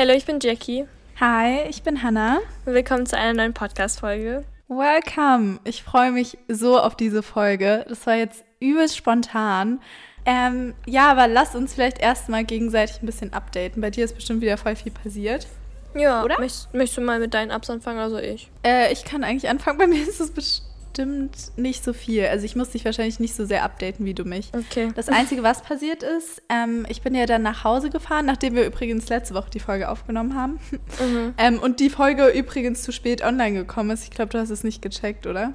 Hallo, ich bin Jackie. Hi, ich bin Hannah. Willkommen zu einer neuen Podcast-Folge. Welcome. Ich freue mich so auf diese Folge. Das war jetzt übelst spontan. Ähm, ja, aber lass uns vielleicht erstmal gegenseitig ein bisschen updaten. Bei dir ist bestimmt wieder voll viel passiert. Ja, oder? Möchtest, möchtest du mal mit deinen Ups anfangen, also ich? Äh, ich kann eigentlich anfangen. Bei mir ist es bestimmt nicht so viel. Also ich muss dich wahrscheinlich nicht so sehr updaten wie du mich. Okay. Das Einzige, was passiert ist, ähm, ich bin ja dann nach Hause gefahren, nachdem wir übrigens letzte Woche die Folge aufgenommen haben. Mhm. ähm, und die Folge übrigens zu spät online gekommen ist. Ich glaube, du hast es nicht gecheckt, oder?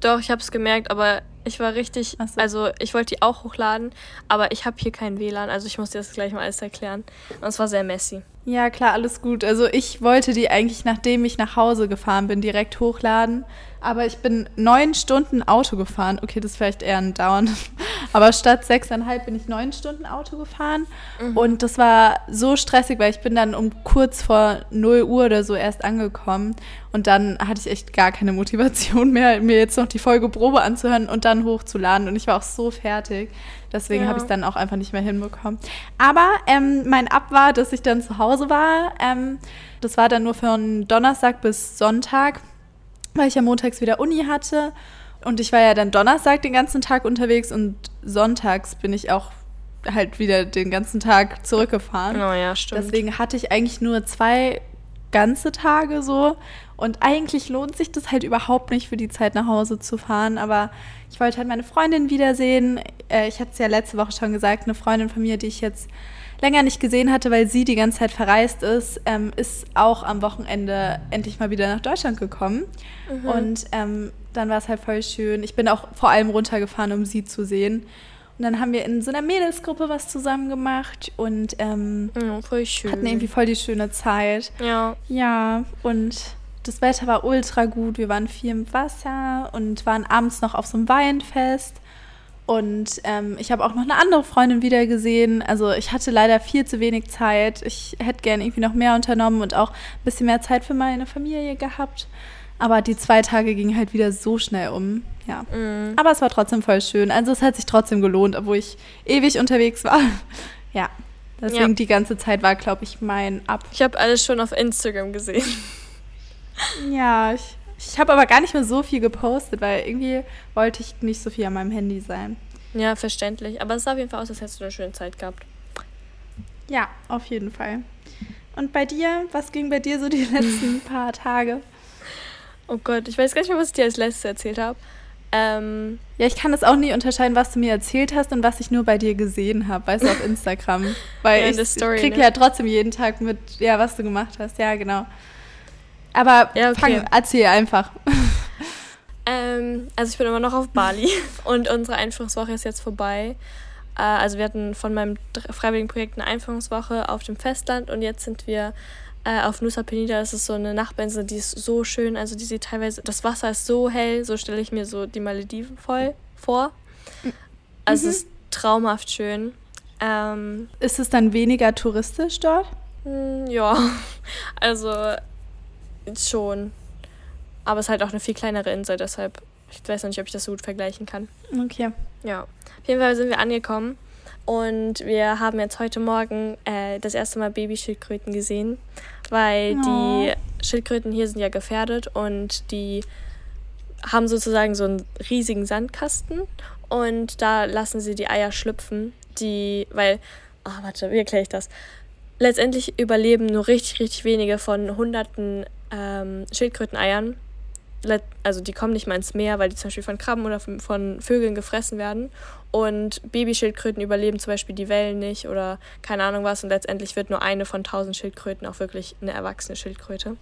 Doch, ich habe es gemerkt, aber ich war richtig, so. also ich wollte die auch hochladen, aber ich habe hier kein WLAN, also ich muss dir das gleich mal alles erklären. Und es war sehr messy. Ja, klar, alles gut. Also ich wollte die eigentlich, nachdem ich nach Hause gefahren bin, direkt hochladen. Aber ich bin neun Stunden Auto gefahren. Okay, das ist vielleicht eher ein Dauern. Aber statt sechseinhalb bin ich neun Stunden Auto gefahren. Mhm. Und das war so stressig, weil ich bin dann um kurz vor 0 Uhr oder so erst angekommen. Und dann hatte ich echt gar keine Motivation mehr, mir jetzt noch die Folge Probe anzuhören und dann hochzuladen. Und ich war auch so fertig. Deswegen ja. habe ich es dann auch einfach nicht mehr hinbekommen. Aber ähm, mein Ab war, dass ich dann zu Hause war. Ähm, das war dann nur von Donnerstag bis Sonntag, weil ich ja montags wieder Uni hatte. Und ich war ja dann Donnerstag den ganzen Tag unterwegs und sonntags bin ich auch halt wieder den ganzen Tag zurückgefahren. Oh ja, stimmt. Deswegen hatte ich eigentlich nur zwei ganze Tage so. Und eigentlich lohnt sich das halt überhaupt nicht für die Zeit nach Hause zu fahren. Aber ich wollte halt meine Freundin wiedersehen. Äh, ich hatte es ja letzte Woche schon gesagt, eine Freundin von mir, die ich jetzt länger nicht gesehen hatte, weil sie die ganze Zeit verreist ist, ähm, ist auch am Wochenende endlich mal wieder nach Deutschland gekommen. Mhm. Und ähm, dann war es halt voll schön. Ich bin auch vor allem runtergefahren, um sie zu sehen. Und dann haben wir in so einer Mädelsgruppe was zusammen gemacht und ähm, ja, voll schön. hatten irgendwie voll die schöne Zeit. Ja. Ja, und das Wetter war ultra gut. Wir waren viel im Wasser und waren abends noch auf so einem Weinfest. Und ähm, ich habe auch noch eine andere Freundin wieder gesehen. Also ich hatte leider viel zu wenig Zeit. Ich hätte gerne irgendwie noch mehr unternommen und auch ein bisschen mehr Zeit für meine Familie gehabt. Aber die zwei Tage gingen halt wieder so schnell um. Ja. Mm. Aber es war trotzdem voll schön. Also es hat sich trotzdem gelohnt, obwohl ich ewig unterwegs war. ja. Deswegen ja. die ganze Zeit war, glaube ich, mein Ab. Ich habe alles schon auf Instagram gesehen. Ja, ich, ich habe aber gar nicht mehr so viel gepostet, weil irgendwie wollte ich nicht so viel an meinem Handy sein. Ja, verständlich. Aber es sah auf jeden Fall aus, als hättest du eine schöne Zeit gehabt. Ja, auf jeden Fall. Und bei dir, was ging bei dir so die letzten paar Tage? Oh Gott, ich weiß gar nicht mehr, was ich dir als letztes erzählt habe. Ähm, ja, ich kann das auch nie unterscheiden, was du mir erzählt hast und was ich nur bei dir gesehen habe, weißt du, auf Instagram. Weil ja, ich, ich kriege ne? ja trotzdem jeden Tag mit, ja, was du gemacht hast. Ja, genau. Aber ja, okay. fang, erzähl einfach. Ähm, also ich bin immer noch auf Bali und unsere Einführungswoche ist jetzt vorbei. Äh, also wir hatten von meinem freiwilligen Projekt eine Einführungswoche auf dem Festland und jetzt sind wir äh, auf Nusa Penida. Das ist so eine Nachbarinsel, die ist so schön. Also die sieht teilweise, das Wasser ist so hell, so stelle ich mir so die Malediven voll vor. Also mhm. es ist traumhaft schön. Ähm, ist es dann weniger touristisch dort? Hm, ja, also schon. Aber es ist halt auch eine viel kleinere Insel, deshalb, ich weiß noch nicht, ob ich das so gut vergleichen kann. Okay. Ja. Auf jeden Fall sind wir angekommen und wir haben jetzt heute Morgen äh, das erste Mal Babyschildkröten gesehen, weil oh. die Schildkröten hier sind ja gefährdet und die haben sozusagen so einen riesigen Sandkasten und da lassen sie die Eier schlüpfen, die, weil, ah, oh, warte, wie erkläre ich das? Letztendlich überleben nur richtig, richtig wenige von hunderten ähm, Schildkröteneiern. Also die kommen nicht mal ins Meer, weil die zum Beispiel von Krabben oder von Vögeln gefressen werden. Und Babyschildkröten überleben zum Beispiel die Wellen nicht oder keine Ahnung was. Und letztendlich wird nur eine von tausend Schildkröten auch wirklich eine erwachsene Schildkröte.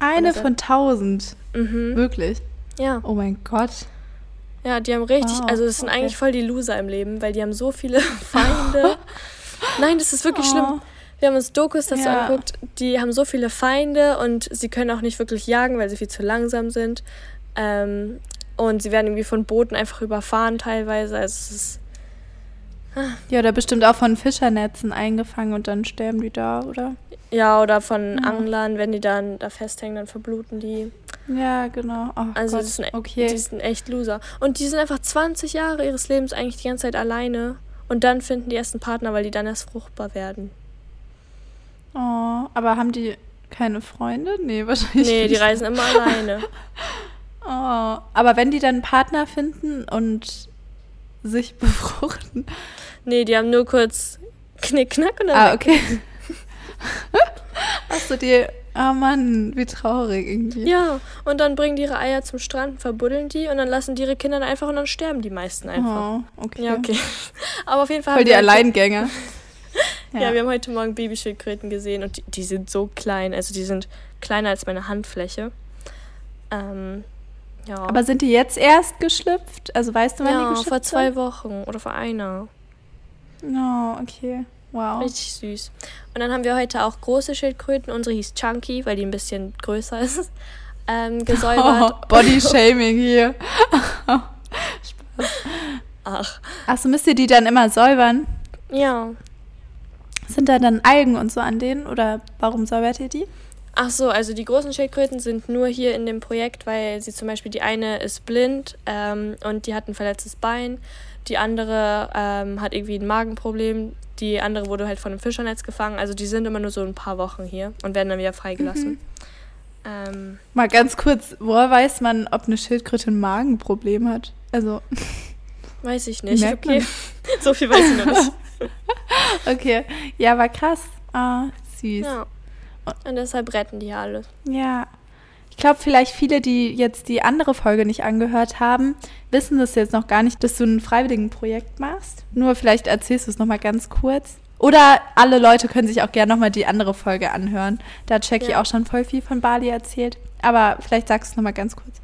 Eine von tausend? Mhm. Wirklich? Ja. Oh mein Gott. Ja, die haben richtig, wow, also das sind okay. eigentlich voll die Loser im Leben, weil die haben so viele Feinde. Nein, das ist wirklich oh. schlimm. Wir haben uns Dokus dazu ja. angeguckt, die haben so viele Feinde und sie können auch nicht wirklich jagen, weil sie viel zu langsam sind. Ähm, und sie werden irgendwie von Booten einfach überfahren teilweise. Also es ist. Ah. Ja, oder bestimmt auch von Fischernetzen eingefangen und dann sterben die da, oder? Ja, oder von ja. Anglern, wenn die dann da festhängen, dann verbluten die. Ja, genau. Oh also Gott. Die, sind, okay. die sind echt Loser. Und die sind einfach 20 Jahre ihres Lebens eigentlich die ganze Zeit alleine. Und dann finden die ersten Partner, weil die dann erst fruchtbar werden. Oh, aber haben die keine Freunde? Nee, wahrscheinlich Nee, die nicht. reisen immer alleine. Oh, aber wenn die dann einen Partner finden und sich befruchten. Nee, die haben nur kurz Knickknack und dann. Ah, okay. Du dir. Oh Mann, wie traurig irgendwie. Ja, und dann bringen die ihre Eier zum Strand, verbuddeln die und dann lassen die ihre Kinder einfach und dann sterben die meisten einfach. Oh, okay. Ja, okay. Aber auf jeden Fall Voll haben die heute- Alleingänger. Ja. wir haben heute Morgen Babyschildkröten gesehen und die, die sind so klein. Also die sind kleiner als meine Handfläche. Ähm, ja. Aber sind die jetzt erst geschlüpft? Also weißt du, wann die ja, geschlüpft vor zwei sind? Wochen oder vor einer. Oh, okay. Wow. Richtig süß. Und dann haben wir heute auch große Schildkröten. Unsere hieß Chunky, weil die ein bisschen größer ist. Ähm, gesäubert. Oh, Body Shaming hier. Ach, Achso, müsst ihr die dann immer säubern? ja. Sind da dann Algen und so an denen? Oder warum säubert ihr die? Ach so, also die großen Schildkröten sind nur hier in dem Projekt, weil sie zum Beispiel die eine ist blind ähm, und die hat ein verletztes Bein. Die andere ähm, hat irgendwie ein Magenproblem. Die andere wurde halt von einem Fischernetz gefangen. Also die sind immer nur so ein paar Wochen hier und werden dann wieder freigelassen. Ähm, Mal ganz kurz, woher weiß man, ob eine Schildkröte ein Magenproblem hat? Also, weiß ich nicht. Okay. so viel weiß ich noch nicht. okay. Ja, war krass. Ah, süß. Ja. Und deshalb retten die alle. Ja. Ich glaube, vielleicht viele, die jetzt die andere Folge nicht angehört haben, wissen das jetzt noch gar nicht, dass du ein Freiwilligenprojekt machst. Nur vielleicht erzählst du es nochmal ganz kurz. Oder alle Leute können sich auch gerne nochmal die andere Folge anhören. Da hat Jackie Ja. auch schon voll viel von Bali erzählt. Aber vielleicht sagst du es nochmal ganz kurz.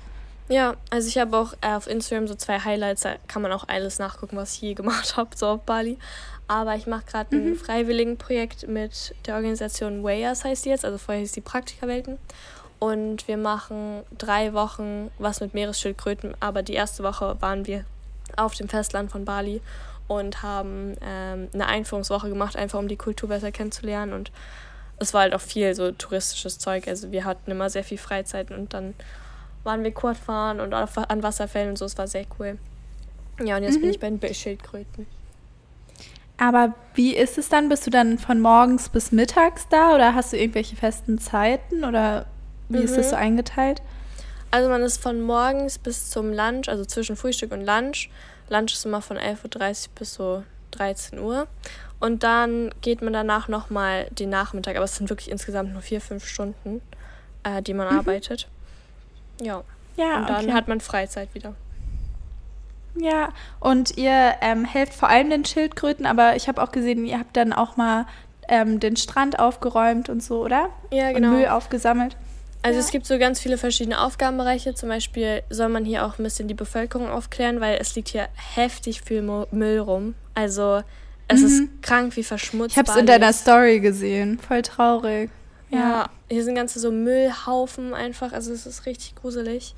Ja, also ich habe auch äh, auf Instagram so zwei Highlights, da kann man auch alles nachgucken, was ich je gemacht habe, so auf Bali. Aber ich mache gerade ein Freiwilligenprojekt mit der Organisation Wayers heißt die jetzt, also vorher hieß die Praktikerwelten. Und wir machen drei Wochen was mit Meeresschildkröten, aber die erste Woche waren wir auf dem Festland von Bali und haben ähm, eine Einführungswoche gemacht, einfach um die Kultur besser kennenzulernen. Und es war halt auch viel so touristisches Zeug. Also wir hatten immer sehr viel Freizeit und dann waren wir Quad fahren und auf, an Wasserfällen und so. Es war sehr cool. Ja, und jetzt bin ich bei den Schildkröten. Aber wie ist es dann? Bist du dann von morgens bis mittags da oder hast du irgendwelche festen Zeiten oder wie ist das Mhm. so eingeteilt? Also man ist von morgens bis zum Lunch, also zwischen Frühstück und Lunch. Lunch ist immer von 11.30 Uhr bis so 13 Uhr. Und dann geht man danach nochmal den Nachmittag, aber es sind wirklich insgesamt nur vier, fünf Stunden, äh, die man arbeitet. Ja, Ja, und dann okay. hat man Freizeit wieder. Ja, und ihr ähm, helft vor allem den Schildkröten, aber ich habe auch gesehen, ihr habt dann auch mal ähm, den Strand aufgeräumt und so, oder? Ja, Und genau. Müll aufgesammelt. Also Ja. es gibt so ganz viele verschiedene Aufgabenbereiche. Zum Beispiel soll man hier auch ein bisschen die Bevölkerung aufklären, weil es liegt hier heftig viel Mo- Müll rum. Also es Mhm. ist krank, wie verschmutzt. Ich habe es in deiner. Story gesehen. Voll traurig. Ja, hier sind ganze so Müllhaufen einfach. Also es ist richtig gruselig.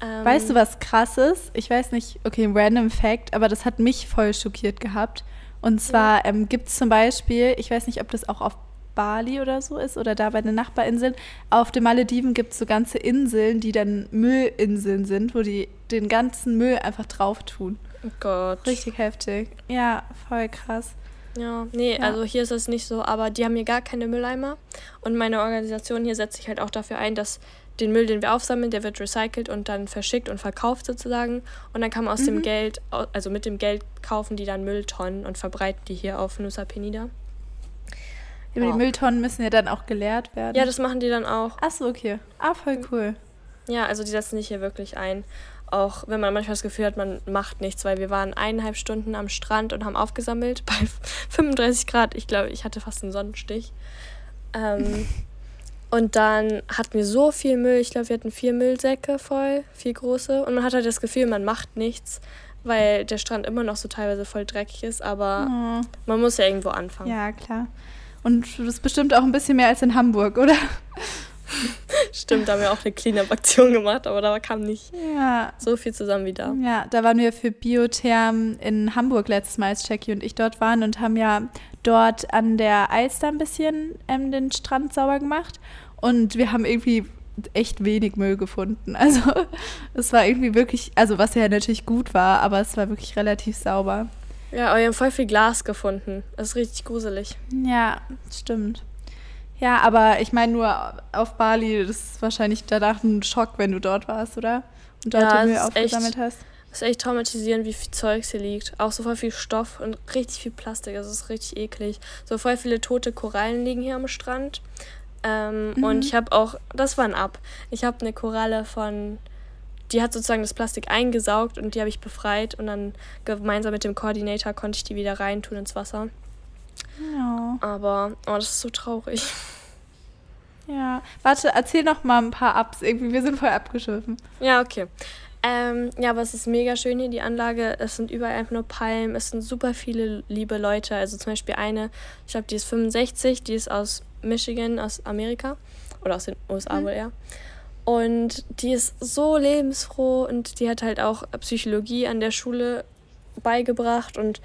Ähm, Weißt du, was krass ist? Ich weiß nicht, okay, ein random Fact, aber das hat mich voll schockiert gehabt. Und zwar ähm, gibt es zum Beispiel, ich weiß nicht, ob das auch auf Bali oder so ist oder da bei den Nachbarinseln, auf den Malediven gibt es so ganze Inseln, die dann Müllinseln sind, wo die den ganzen Müll einfach drauf tun. Oh Gott. Richtig heftig. Ja, voll krass. Ja, nee, Ja. also hier ist es nicht so, aber die haben hier gar keine Mülleimer. Und meine Organisation hier setzt sich halt auch dafür ein, dass den Müll, den wir aufsammeln, der wird recycelt und dann verschickt und verkauft sozusagen. Und dann kann man aus Mhm. dem Geld, also mit dem Geld kaufen die dann Mülltonnen und verbreiten die hier auf Nusa Penida. Aber Ja. die Mülltonnen müssen ja dann auch geleert werden. Ja, das machen die dann auch. Achso, okay. Ah, voll cool. Ja, also die setzen sich hier wirklich ein. Auch wenn man manchmal das Gefühl hat, man macht nichts, weil wir waren eineinhalb Stunden am Strand und haben aufgesammelt bei 35 Grad. Ich glaube, ich hatte fast einen Sonnenstich. Ähm, und dann hatten wir so viel Müll. Ich glaube, wir hatten vier Müllsäcke voll, vier große. Und man hat halt das Gefühl, man macht nichts, weil der Strand immer noch so teilweise voll dreckig ist. Aber Oh, man muss ja irgendwo anfangen. ja, klar. Und das ist bestimmt auch ein bisschen mehr als in Hamburg, oder? Stimmt, da haben wir auch eine Cleanup-Aktion gemacht, aber da kam nicht Ja. so viel zusammen wie da. Ja, da waren wir für Biotherm in Hamburg letztes Mal, als Jackie und ich dort waren und haben ja dort an der Alster ein bisschen ähm, den Strand sauber gemacht. Und wir haben irgendwie echt wenig Müll gefunden. Also es war irgendwie wirklich, also was ja natürlich gut war, aber es war wirklich relativ sauber. Ja, aber wir haben voll viel Glas gefunden. Das ist richtig gruselig. Ja, stimmt. Ja, aber ich meine nur auf Bali, das ist wahrscheinlich danach ein Schock, wenn du dort warst, oder? Und dort Ja, den Müll es ist echt- aufgesammelt hast. Das ist echt traumatisierend, wie viel Zeugs hier liegt. Auch so voll viel Stoff und richtig viel Plastik. Also es ist richtig eklig. So voll viele tote Korallen liegen hier am Strand. Ähm, Mhm. Und ich habe auch, das war ein Ab. Ich habe eine Koralle von, die hat sozusagen das Plastik eingesaugt und die habe ich befreit und dann gemeinsam mit dem Koordinator konnte ich die wieder reintun ins Wasser. Ja. Aber, oh, das ist so traurig. ja. Warte, erzähl noch mal ein paar Ups. Irgendwie, wir sind voll abgeschwiffen. Ja, okay. Ähm, ja, aber es ist mega schön hier, die Anlage. Es sind überall einfach nur Palmen. Es sind super viele liebe Leute. Also zum Beispiel eine, ich glaube, die ist 65, die ist aus Michigan, aus Amerika. Oder aus den USA wohl eher. Und die ist so lebensfroh und die hat halt auch Psychologie an der Schule beigebracht und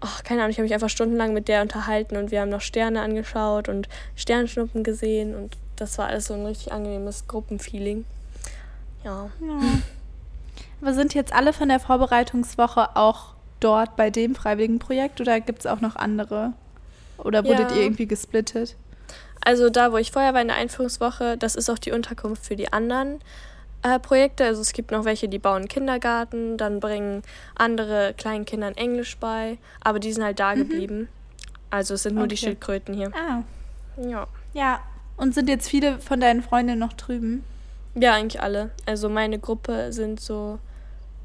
ach, keine Ahnung, ich habe mich einfach stundenlang mit der unterhalten und wir haben noch Sterne angeschaut und Sternschnuppen gesehen und das war alles so ein richtig angenehmes Gruppenfeeling. Ja. Ja. Aber sind jetzt alle von der Vorbereitungswoche auch dort bei dem Freiwilligenprojekt oder gibt es auch noch andere? Oder wurdet Ja. ihr irgendwie gesplittet? Also da, wo ich vorher war in der Einführungswoche, das ist auch die Unterkunft für die anderen äh, Projekte. Also es gibt noch welche, die bauen Kindergarten, dann bringen andere kleinen Kindern Englisch bei, aber die sind halt da geblieben. Also es sind nur die Okay. Schildkröten hier. Ah, Ja. ja. Und sind jetzt viele von deinen Freundinnen noch drüben? Ja, eigentlich alle. Also meine Gruppe sind so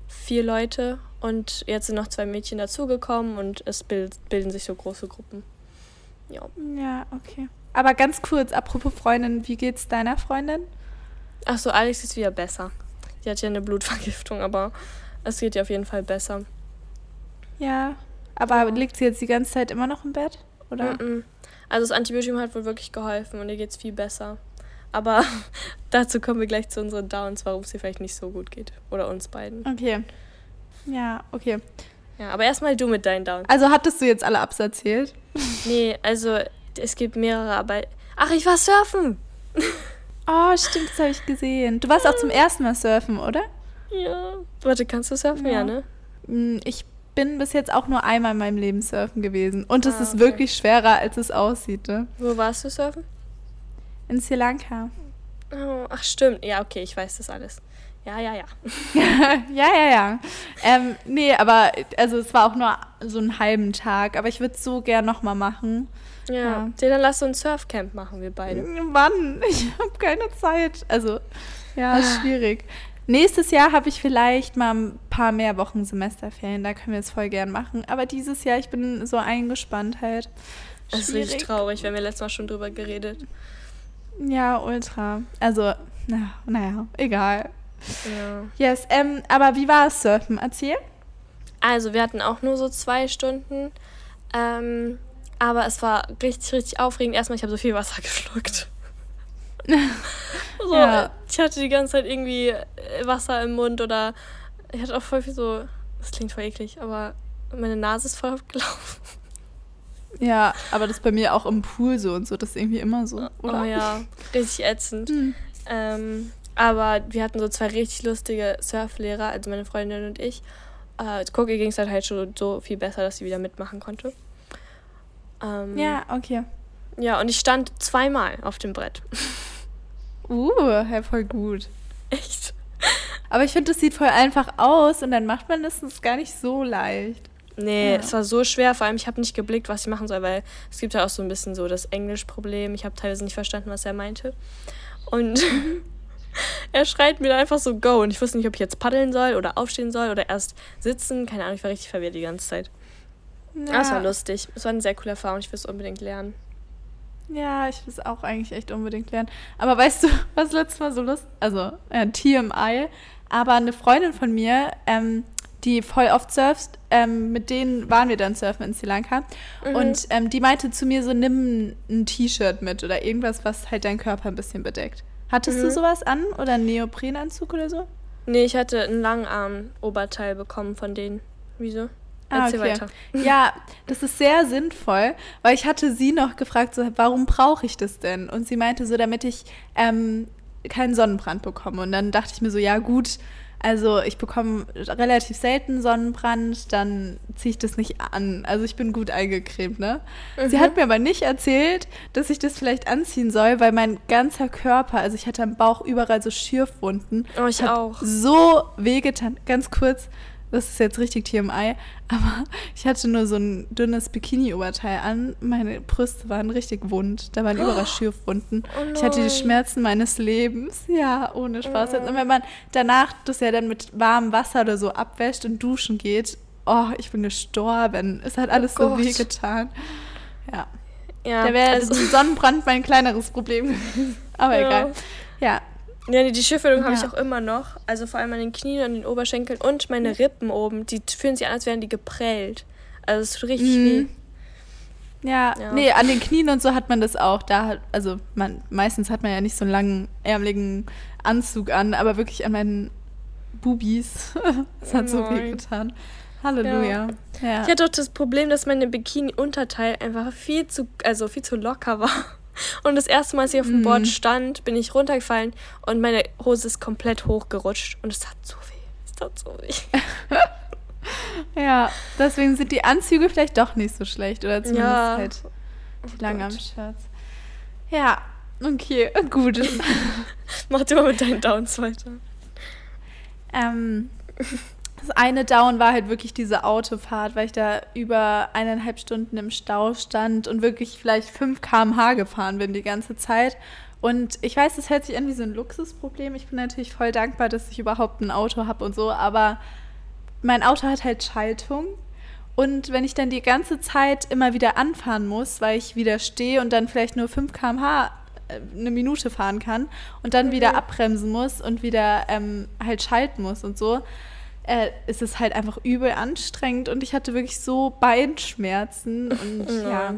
vier Leute und jetzt sind noch zwei Mädchen dazugekommen und es bild, bilden sich so große Gruppen. Ja. Ja, okay. Aber ganz kurz, apropos Freundin, wie geht's deiner Freundin? Ach so, Alex ist wieder besser. Die hat ja eine Blutvergiftung, aber es geht ihr auf jeden Fall besser. Ja. Aber liegt sie jetzt die ganze Zeit immer noch im Bett? Oder? Mm-mm. Also das Antibiotikum hat wohl wirklich geholfen und ihr geht's viel besser. Aber dazu kommen wir gleich zu unseren Downs, warum es ihr vielleicht nicht so gut geht. Oder uns beiden. Okay. Ja, okay. Ja, aber erstmal du mit deinen Downs. Also hattest du jetzt alle Ups erzählt? Nee, also es gibt mehrere, aber. Ach, ich war surfen! Oh, stimmt, das habe ich gesehen. Du warst auch zum ersten Mal surfen, oder? Ja. Warte, kannst du surfen? Ja, Ja. ne? Mm, Ich bin bis jetzt auch nur einmal in meinem Leben surfen gewesen. Und es Ah, ist okay. wirklich schwerer, als es aussieht. Ne? Wo warst du surfen? In Sri Lanka. Oh, ach, stimmt. Ja, okay, ich weiß das alles. Ja, ja, ja. ja, ja, ja. Ähm, nee, aber also es war auch nur so einen halben Tag. Aber ich würde es so gern nochmal machen. Ja. Ja. Dann lass uns ein Surfcamp machen, wir beide. Mann, ich habe keine Zeit. Also, ja, Ah. ist schwierig. Nächstes Jahr habe ich vielleicht mal ein paar mehr Wochen Semesterferien. Da können wir es voll gern machen. Aber dieses Jahr, ich bin so eingespannt halt. Das ist richtig traurig, wir haben ja letztes Mal schon drüber geredet. Ja, ultra. Also, na, naja, egal. Ja. Yes, ähm, aber wie war es Surfen? Erzähl. Also, wir hatten auch nur so zwei Stunden. Ähm, aber es war richtig, richtig aufregend. Erstmal, ich habe so viel Wasser geschluckt. so, Ja. Ich hatte die ganze Zeit irgendwie äh, Wasser im Mund oder ich hatte auch voll viel so. Das klingt voll eklig, aber meine Nase ist voll abgelaufen. Ja, aber das ist bei mir auch im Pool so und so. Das ist irgendwie immer so, oder? Oh ja, richtig ätzend. Hm. Ähm, aber wir hatten so zwei richtig lustige Surflehrer, also meine Freundin und ich. Äh, Cookie ging es halt, halt schon so viel besser, dass sie wieder mitmachen konnte. Ähm, Ja, okay. Ja, und ich stand zweimal auf dem Brett. Uh, ja, voll gut. Echt? Aber ich finde, das sieht voll einfach aus und dann macht man das, das ist gar nicht so leicht. Nee, Ja. es war so schwer. Vor allem, ich habe nicht geblickt, was ich machen soll, weil es gibt ja auch so ein bisschen so das Englischproblem. Ich habe teilweise nicht verstanden, was er meinte. Und er schreit mir dann einfach so Go. Und ich wusste nicht, ob ich jetzt paddeln soll oder aufstehen soll oder erst sitzen. Keine Ahnung, ich war richtig verwirrt die ganze Zeit. Ja, Aber es war lustig. Es war eine sehr coole Erfahrung. Ich will es unbedingt lernen. Ja, ich will es auch eigentlich echt unbedingt lernen. Aber weißt du, was letztes Mal so lustig, also ja, TMI, aber eine Freundin von mir, ähm, die voll oft surft, ähm, mit denen waren wir dann surfen in Sri Lanka. Mhm. Und ähm, die meinte zu mir so, nimm ein T-Shirt mit oder irgendwas, was halt deinen Körper ein bisschen bedeckt. Hattest du Mhm. sowas an oder einen Neoprenanzug oder so? Nee, ich hatte einen Langarm-Oberteil bekommen von denen. Wieso? Ah, Erzähl okay. weiter. Ja, das ist sehr sinnvoll, weil ich hatte sie noch gefragt, so, warum brauche ich das denn? Und sie meinte so, damit ich ähm, keinen Sonnenbrand bekomme. Und dann dachte ich mir so, ja gut, Also ich bekomme relativ selten Sonnenbrand, dann ziehe ich das nicht an. Also ich bin gut eingecremt, ne? Mhm. Sie hat mir aber nicht erzählt, dass ich das vielleicht anziehen soll, weil mein ganzer Körper, also ich hatte am Bauch überall so Schürfwunden. Oh, ich auch. So wehgetan. Ganz kurz, das ist jetzt richtig TMI, aber ich hatte nur so ein dünnes Bikini-Oberteil an. Meine Brüste waren richtig wund. Da waren oh. überall Schürfwunden. Oh ich hatte die Schmerzen meines Lebens. Ja, ohne Spaß. Oh. Und wenn man danach das ja dann mit warmem Wasser oder so abwäscht und duschen geht, oh, ich bin gestorben. Es hat alles oh so wehgetan. Ja. ja da wäre also Sonnenbrand mein kleineres Problem gewesen. Aber ja. egal. Ja, ja, die Schürfwölbung ja. habe ich auch immer noch. Also vor allem an den Knien und den Oberschenkeln und meine Rippen oben. Die fühlen sich an, als wären die geprellt. Also es tut richtig mhm. weh. Ja, ja, nee, an den Knien und so hat man das auch. Da, also man, meistens hat man ja nicht so einen langen, ärmeligen Anzug an, aber wirklich an meinen Bubis. das hat oh so weh getan. Halleluja. Ja. Ja. Ich hatte auch das Problem, dass meine Bikini-Unterteil einfach viel zu, also viel zu locker war. Und das erste Mal, als ich auf dem Board mhm. stand, bin ich runtergefallen und meine Hose ist komplett hochgerutscht. Und es tat so weh. Es tat so weh. ja, deswegen sind die Anzüge vielleicht doch nicht so schlecht. Oder zumindest ja. halt die oh lange am Shirts. Ja, okay, gut. Mach du mal mit deinen Downs weiter. Ähm, das eine Down war halt wirklich diese Autofahrt, weil ich da über eineinhalb Stunden im Stau stand und wirklich vielleicht 5 km/h gefahren bin die ganze Zeit. Und ich weiß, das hört sich an wie so ein Luxusproblem. Ich bin natürlich voll dankbar, dass ich überhaupt ein Auto habe und so, aber mein Auto hat halt Schaltung. Und wenn ich dann die ganze Zeit immer wieder anfahren muss, weil ich wieder stehe und dann vielleicht nur 5 km/h äh, eine Minute fahren kann und dann wieder mhm. abbremsen muss und wieder ähm, halt schalten muss und so, äh, ist es halt einfach übel anstrengend und ich hatte wirklich so Beinschmerzen und ja. ja.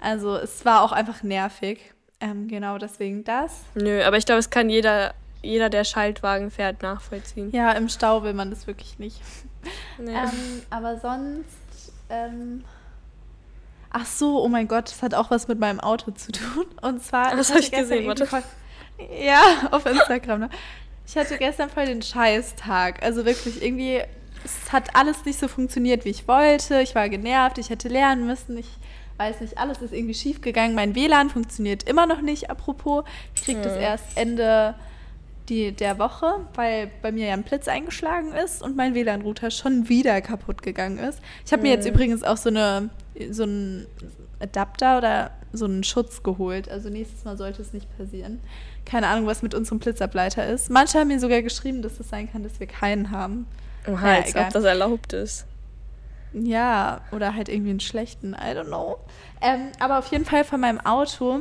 Also es war auch einfach nervig. Ähm, genau deswegen das. Nö, aber ich glaube, es kann jeder, jeder, der Schaltwagen fährt, nachvollziehen. Ja, im Stau will man das wirklich nicht. Nee. Ähm, aber sonst. Ähm, ach so, oh mein Gott, das hat auch was mit meinem Auto zu tun. Und zwar. Das habe ich gesehen, warte. Ja, auf Instagram. Ne? Ich hatte gestern voll den Scheißtag. Also wirklich irgendwie, es hat alles nicht so funktioniert, wie ich wollte. Ich war genervt, ich hätte lernen müssen. Ich weiß nicht, alles ist irgendwie schief gegangen. Mein WLAN funktioniert immer noch nicht, apropos. Ich kriege das erst Ende die, der Woche, weil bei mir ja ein Blitz eingeschlagen ist und mein WLAN-Router schon wieder kaputt gegangen ist. Ich habe mir jetzt übrigens auch so eine so einen Adapter oder so einen Schutz geholt. Also nächstes Mal sollte es nicht passieren keine Ahnung, was mit unserem Blitzableiter ist. Manche haben mir sogar geschrieben, dass es sein kann, dass wir keinen haben. Oha, naja, als egal. ob das erlaubt ist. Ja, oder halt irgendwie einen schlechten, I don't know. Ähm, aber auf jeden Fall von meinem Auto.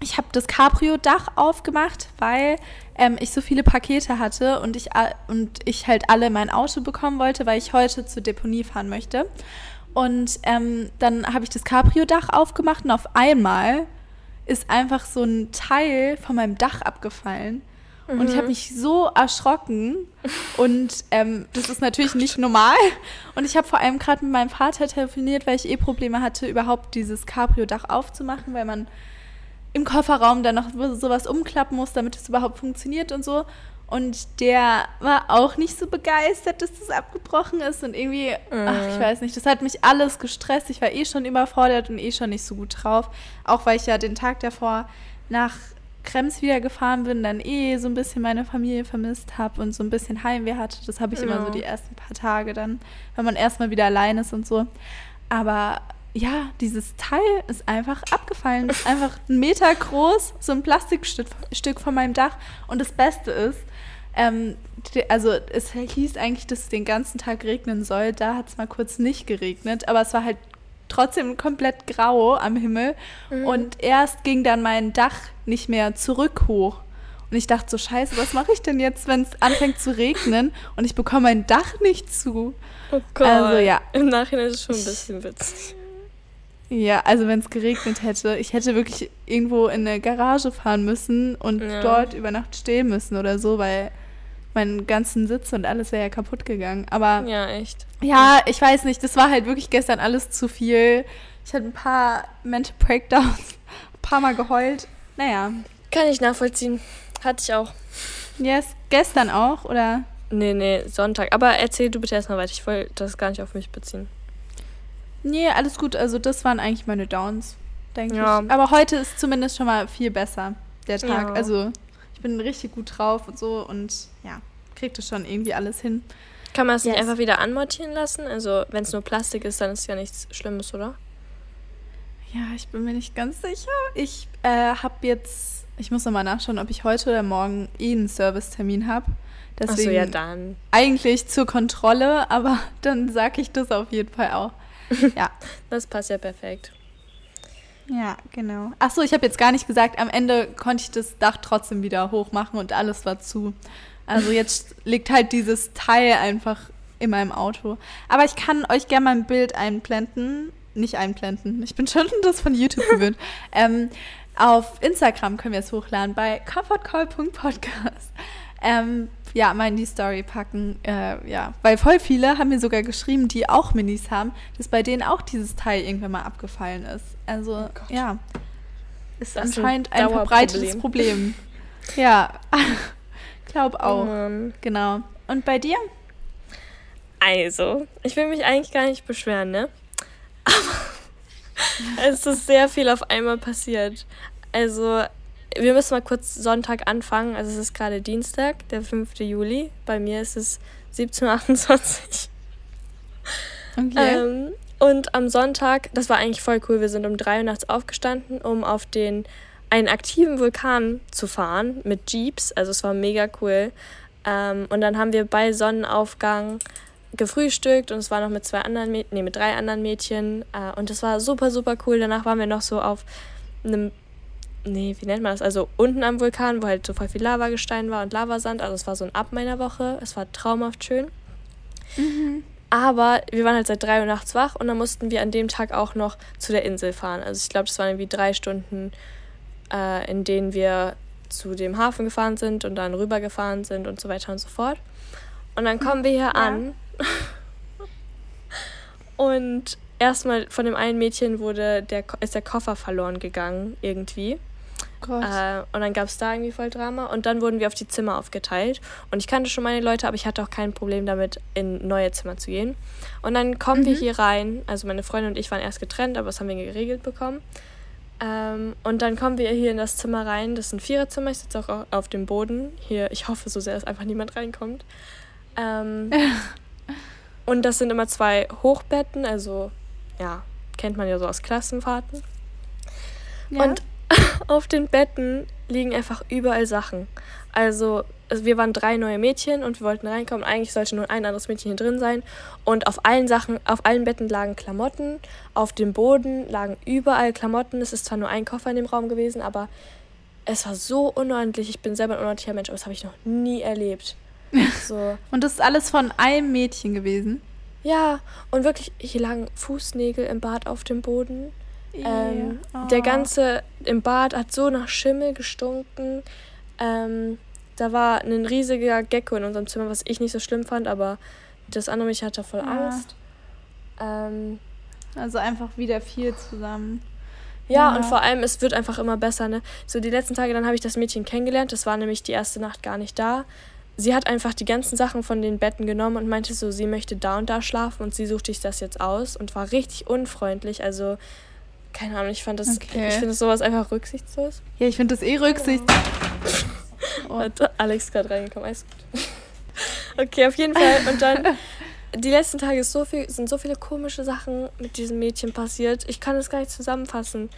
Ich habe das Cabrio-Dach aufgemacht, weil ähm, ich so viele Pakete hatte und ich, und ich halt alle mein Auto bekommen wollte, weil ich heute zur Deponie fahren möchte. Und ähm, dann habe ich das Cabrio-Dach aufgemacht und auf einmal ist einfach so ein Teil von meinem Dach abgefallen. Mhm. Und ich habe mhm. mich so erschrocken. Und ähm, das ist natürlich nicht normal. Und ich habe vor allem gerade mit meinem Vater telefoniert, weil ich eh Probleme hatte, überhaupt dieses Cabrio-Dach aufzumachen, weil man im Kofferraum dann noch sowas umklappen muss, damit es überhaupt funktioniert und so. Und der war auch nicht so begeistert, dass das abgebrochen ist. Und irgendwie, mhm. ach, ich weiß nicht, das hat mich alles gestresst. Ich war eh schon überfordert und eh schon nicht so gut drauf. Auch weil ich ja den Tag davor nach Krems wieder gefahren bin, dann eh so ein bisschen meine Familie vermisst habe und so ein bisschen Heimweh hatte. Das habe ich ja. immer so die ersten paar Tage dann, wenn man erstmal wieder allein ist und so. Aber ja, dieses Teil ist einfach abgefallen. ist einfach ein Meter groß, so ein Plastikstück Stück von meinem Dach. Und das Beste ist, ähm, also es hieß eigentlich, dass es den ganzen Tag regnen soll. Da hat es mal kurz nicht geregnet, aber es war halt trotzdem komplett grau am Himmel. Mhm. Und erst ging dann mein Dach nicht mehr zurück hoch. Und ich dachte so, scheiße, was mache ich denn jetzt, wenn es anfängt zu regnen und ich bekomme mein Dach nicht zu? Oh Gott. Also ja. Im Nachhinein ist es schon ein bisschen witzig. Ja, also wenn es geregnet hätte, ich hätte wirklich irgendwo in eine Garage fahren müssen und ja. dort über Nacht stehen müssen oder so, weil meinen ganzen Sitz und alles wäre ja kaputt gegangen. Aber ja, echt. Ja, ich weiß nicht, das war halt wirklich gestern alles zu viel. Ich hatte ein paar Mental Breakdowns, ein paar Mal geheult. Naja. Kann ich nachvollziehen. Hatte ich auch. Yes, gestern auch, oder? Nee, nee, Sonntag. Aber erzähl du bitte erstmal weiter. Ich wollte das gar nicht auf mich beziehen. Nee, alles gut. Also das waren eigentlich meine Downs, denke ja. ich. Aber heute ist zumindest schon mal viel besser, der Tag. Ja. Also bin richtig gut drauf und so und ja, kriegt das schon irgendwie alles hin. Kann man es yes. nicht einfach wieder anmontieren lassen? Also wenn es nur Plastik ist, dann ist ja nichts Schlimmes, oder? Ja, ich bin mir nicht ganz sicher. Ich äh, habe jetzt, ich muss nochmal nachschauen, ob ich heute oder morgen eh einen Servicetermin habe. Deswegen Ach so, ja dann. Eigentlich zur Kontrolle, aber dann sage ich das auf jeden Fall auch. Ja. das passt ja perfekt. Ja, genau. Ach so, ich habe jetzt gar nicht gesagt, am Ende konnte ich das Dach trotzdem wieder hochmachen und alles war zu. Also jetzt liegt halt dieses Teil einfach in meinem Auto. Aber ich kann euch gerne mal ein Bild einblenden. Nicht einblenden. Ich bin schon das von YouTube gewöhnt. ähm, auf Instagram können wir es hochladen bei comfortcall.podcast. Ähm, ja, mal in die Story packen. Äh, ja, weil voll viele haben mir sogar geschrieben, die auch Minis haben, dass bei denen auch dieses Teil irgendwann mal abgefallen ist. Also, oh ja. Ist das anscheinend ein, ein verbreitetes Problem. ja, glaub auch. Oh genau. Und bei dir? Also, ich will mich eigentlich gar nicht beschweren, ne? Aber es ist sehr viel auf einmal passiert. Also, wir müssen mal kurz Sonntag anfangen. Also es ist gerade Dienstag, der 5. Juli. Bei mir ist es 17.28 Uhr. Okay. Ähm, und am Sonntag, das war eigentlich voll cool, wir sind um 3 Uhr nachts aufgestanden, um auf den einen aktiven Vulkan zu fahren mit Jeeps. Also es war mega cool. Ähm, und dann haben wir bei Sonnenaufgang gefrühstückt und es war noch mit zwei anderen Mädchen, nee, mit drei anderen Mädchen. Äh, und das war super, super cool. Danach waren wir noch so auf einem nee, wie nennt man das? Also unten am Vulkan, wo halt so voll viel Lavagestein war und Lavasand. Also es war so ein Ab meiner Woche. Es war traumhaft schön. Mhm. Aber wir waren halt seit drei Uhr nachts wach und dann mussten wir an dem Tag auch noch zu der Insel fahren. Also ich glaube, das waren irgendwie drei Stunden, äh, in denen wir zu dem Hafen gefahren sind und dann rübergefahren sind und so weiter und so fort. Und dann kommen wir hier ja. an. und erstmal von dem einen Mädchen wurde der, ist der Koffer verloren gegangen irgendwie. Äh, und dann gab es da irgendwie voll Drama. Und dann wurden wir auf die Zimmer aufgeteilt. Und ich kannte schon meine Leute, aber ich hatte auch kein Problem damit, in neue Zimmer zu gehen. Und dann kommen mhm. wir hier rein. Also meine Freundin und ich waren erst getrennt, aber das haben wir geregelt bekommen. Ähm, und dann kommen wir hier in das Zimmer rein. Das ist ein Viererzimmer. Ich sitze auch auf dem Boden. Hier, ich hoffe so sehr, dass einfach niemand reinkommt. Ähm, und das sind immer zwei Hochbetten, also ja, kennt man ja so aus Klassenfahrten. Ja. Und auf den Betten liegen einfach überall Sachen. Also, wir waren drei neue Mädchen und wir wollten reinkommen. Eigentlich sollte nur ein anderes Mädchen hier drin sein. Und auf allen Sachen, auf allen Betten lagen Klamotten. Auf dem Boden lagen überall Klamotten. Es ist zwar nur ein Koffer in dem Raum gewesen, aber es war so unordentlich. Ich bin selber ein unordentlicher Mensch, aber das habe ich noch nie erlebt. So. und das ist alles von einem Mädchen gewesen? Ja, und wirklich, hier lagen Fußnägel im Bad auf dem Boden. Ähm, oh. Der ganze im Bad hat so nach Schimmel gestunken. Ähm, da war ein riesiger Gecko in unserem Zimmer, was ich nicht so schlimm fand, aber das andere mich hatte voll ja. Angst. Ähm, also einfach wieder viel zusammen. Ja, ja, und vor allem, es wird einfach immer besser. Ne? So die letzten Tage, dann habe ich das Mädchen kennengelernt. Das war nämlich die erste Nacht gar nicht da. Sie hat einfach die ganzen Sachen von den Betten genommen und meinte so, sie möchte da und da schlafen und sie sucht sich das jetzt aus und war richtig unfreundlich. Also keine Ahnung, ich fand das, okay. ich finde sowas einfach rücksichtslos. Ja, ich finde das eh rücksichtslos. Oh. Hat Alex gerade reingekommen, alles gut. Okay, auf jeden Fall. Und dann, die letzten Tage so viel, sind so viele komische Sachen mit diesem Mädchen passiert. Ich kann das gar nicht zusammenfassen.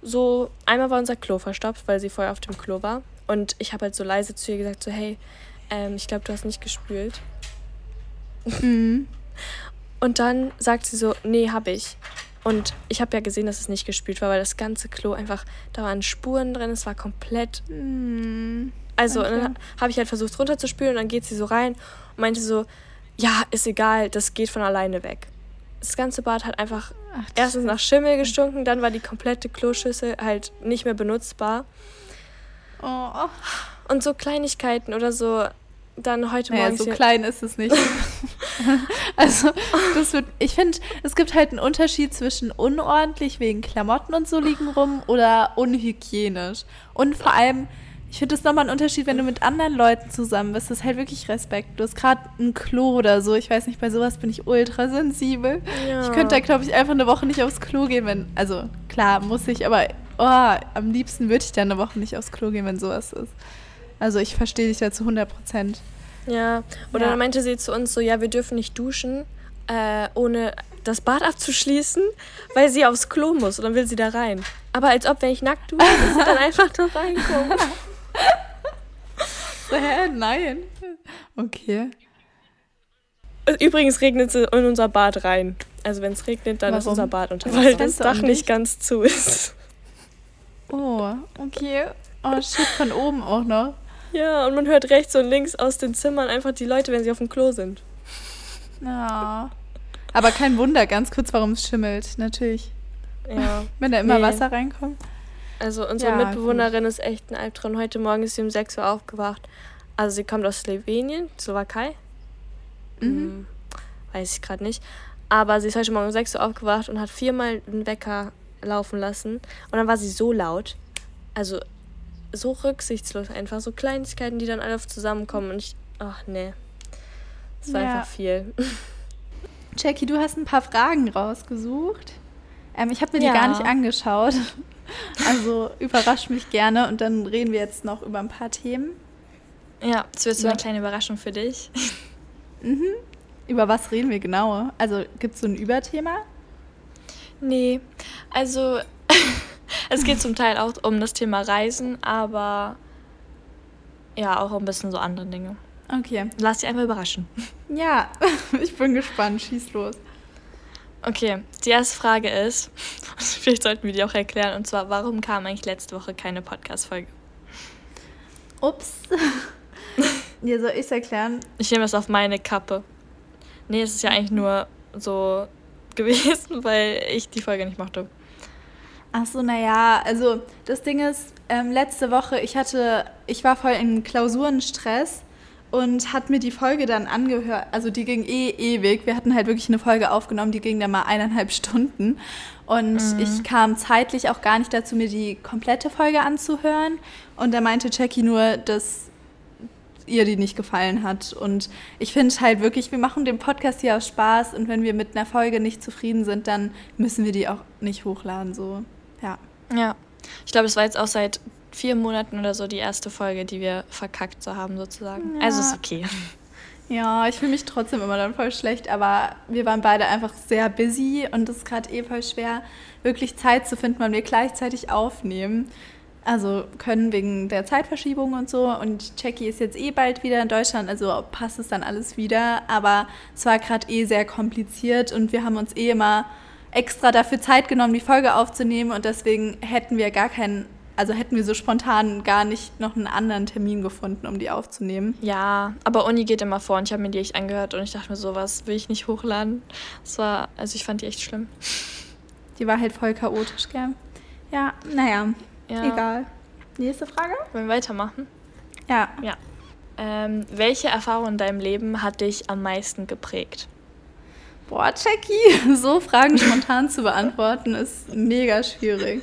So, einmal war unser Klo verstopft, weil sie vorher auf dem Klo war. Und ich habe halt so leise zu ihr gesagt, so, hey, ähm, ich glaube, du hast nicht gespült. Mhm. Und dann sagt sie so, nee, hab ich. Und ich habe ja gesehen, dass es nicht gespült war, weil das ganze Klo einfach, da waren Spuren drin, es war komplett. Mm, also, okay. dann habe ich halt versucht runterzuspülen und dann geht sie so rein und meinte so: Ja, ist egal, das geht von alleine weg. Das ganze Bad hat einfach Ach, erstens nach Schimmel gestunken, dann war die komplette Kloschüssel halt nicht mehr benutzbar. Oh. Und so Kleinigkeiten oder so, dann heute naja, Morgen. so klein ist es nicht. also, das wird, ich finde, es gibt halt einen Unterschied zwischen unordentlich wegen Klamotten und so liegen rum oder unhygienisch. Und vor allem, Ich finde das nochmal ein Unterschied, wenn du mit anderen Leuten zusammen bist. Das ist halt wirklich Respekt. Du hast gerade ein Klo oder so. Ich weiß nicht, bei sowas bin ich ultra sensibel. Ja. Ich könnte da, glaube ich, einfach eine Woche nicht aufs Klo gehen, wenn. Also, klar, muss ich, aber oh, am liebsten würde ich dann eine Woche nicht aufs Klo gehen, wenn sowas ist. Also, ich verstehe dich da zu 100 Prozent. Ja, oder ja. dann meinte sie zu uns so: Ja, wir dürfen nicht duschen, äh, ohne das Bad abzuschließen, weil sie aufs Klo muss und dann will sie da rein. Aber als ob, wenn ich nackt dusche, sie dann einfach da reinkommt. Hä? Nein. Okay. Übrigens regnet sie in unser Bad rein. Also wenn es regnet, dann Warum? ist unser Bad unter, weil das Dach nicht ganz zu ist. Oh, okay. Oh, shit, von oben auch noch. Ja, und man hört rechts und links aus den Zimmern einfach die Leute, wenn sie auf dem Klo sind. Ja. Aber kein Wunder, ganz kurz, warum es schimmelt, natürlich. Ja. Wenn da immer nee. Wasser reinkommt. Also unsere ja, Mitbewohnerin ist echt ein Albtraum. Heute Morgen ist sie um 6 Uhr aufgewacht. Also sie kommt aus Slowenien, Slowakei. Mhm. Hm, weiß ich gerade nicht. Aber sie ist heute Morgen um 6 Uhr aufgewacht und hat viermal den Wecker laufen lassen. Und dann war sie so laut. Also so rücksichtslos einfach. So Kleinigkeiten, die dann alle zusammenkommen. Und ich, ach nee. Das war ja. einfach viel. Jackie, du hast ein paar Fragen rausgesucht. Ähm, ich habe mir ja. die gar nicht angeschaut. Also überrasch mich gerne und dann reden wir jetzt noch über ein paar Themen. Ja, das wird so eine kleine Überraschung für dich. Mhm. Über was reden wir genau? Also gibt es so ein Überthema? Nee, also es geht zum Teil auch um das Thema Reisen, aber ja, auch ein bisschen so andere Dinge. Okay. Lass dich einmal überraschen. Ja, ich bin gespannt. Schieß los. Okay, die erste Frage ist, vielleicht sollten wir die auch erklären, und zwar, warum kam eigentlich letzte Woche keine Podcast-Folge? Ups. ja, soll ich es erklären? Ich nehme das auf meine Kappe. Nee, es ist ja eigentlich nur so gewesen, weil ich die Folge nicht mochte. Ach so, naja, also das Ding ist, ähm, letzte Woche, ich hatte, ich war voll in Klausurenstress und hat mir die Folge dann angehört. Also die ging eh ewig. Wir hatten halt wirklich eine Folge aufgenommen, die ging dann mal eineinhalb Stunden. Und mhm. ich kam zeitlich auch gar nicht dazu, mir die komplette Folge anzuhören. Und da meinte Jackie nur, dass ihr die nicht gefallen hat. Und ich finde halt wirklich, wir machen den Podcast hier aus Spaß und wenn wir mit einer Folge nicht zufrieden sind, dann müssen wir die auch nicht hochladen. So, ja. Ja. Ich glaube, es war jetzt auch seit vier Monaten oder so die erste Folge, die wir verkackt so haben, sozusagen. Ja. Also ist okay. Ja, ich fühle mich trotzdem immer dann voll schlecht, aber wir waren beide einfach sehr busy und es ist gerade eh voll schwer, wirklich Zeit zu finden, weil wir gleichzeitig aufnehmen. Also können wegen der Zeitverschiebung und so. Und Jackie ist jetzt eh bald wieder in Deutschland, also passt es dann alles wieder. Aber es war gerade eh sehr kompliziert und wir haben uns eh immer extra dafür Zeit genommen, die Folge aufzunehmen. Und deswegen hätten wir gar keinen also hätten wir so spontan gar nicht noch einen anderen Termin gefunden, um die aufzunehmen. Ja, aber Uni geht immer vor und ich habe mir die echt angehört und ich dachte mir, sowas will ich nicht hochladen. Das war, also ich fand die echt schlimm. Die war halt voll chaotisch, gell? Ja, naja, ja. egal. Nächste Frage? Wollen wir weitermachen? Ja. Ja. Ähm, welche Erfahrung in deinem Leben hat dich am meisten geprägt? Boah, Jackie, so Fragen spontan zu beantworten ist mega schwierig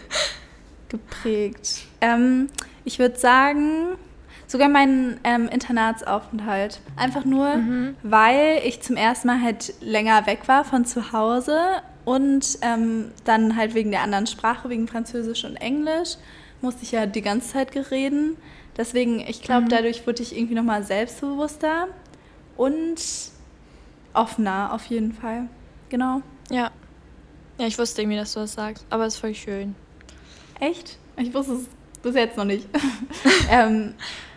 geprägt? Ähm, ich würde sagen, sogar meinen ähm, Internatsaufenthalt. Einfach nur, mhm. weil ich zum ersten Mal halt länger weg war von zu Hause und ähm, dann halt wegen der anderen Sprache, wegen Französisch und Englisch, musste ich ja die ganze Zeit gereden. Deswegen, ich glaube, mhm. dadurch wurde ich irgendwie nochmal selbstbewusster und offener auf jeden Fall. Genau. Ja. Ja, ich wusste irgendwie, dass du das sagst, aber es ist voll schön. Echt? Ich wusste es bis jetzt noch nicht. ähm,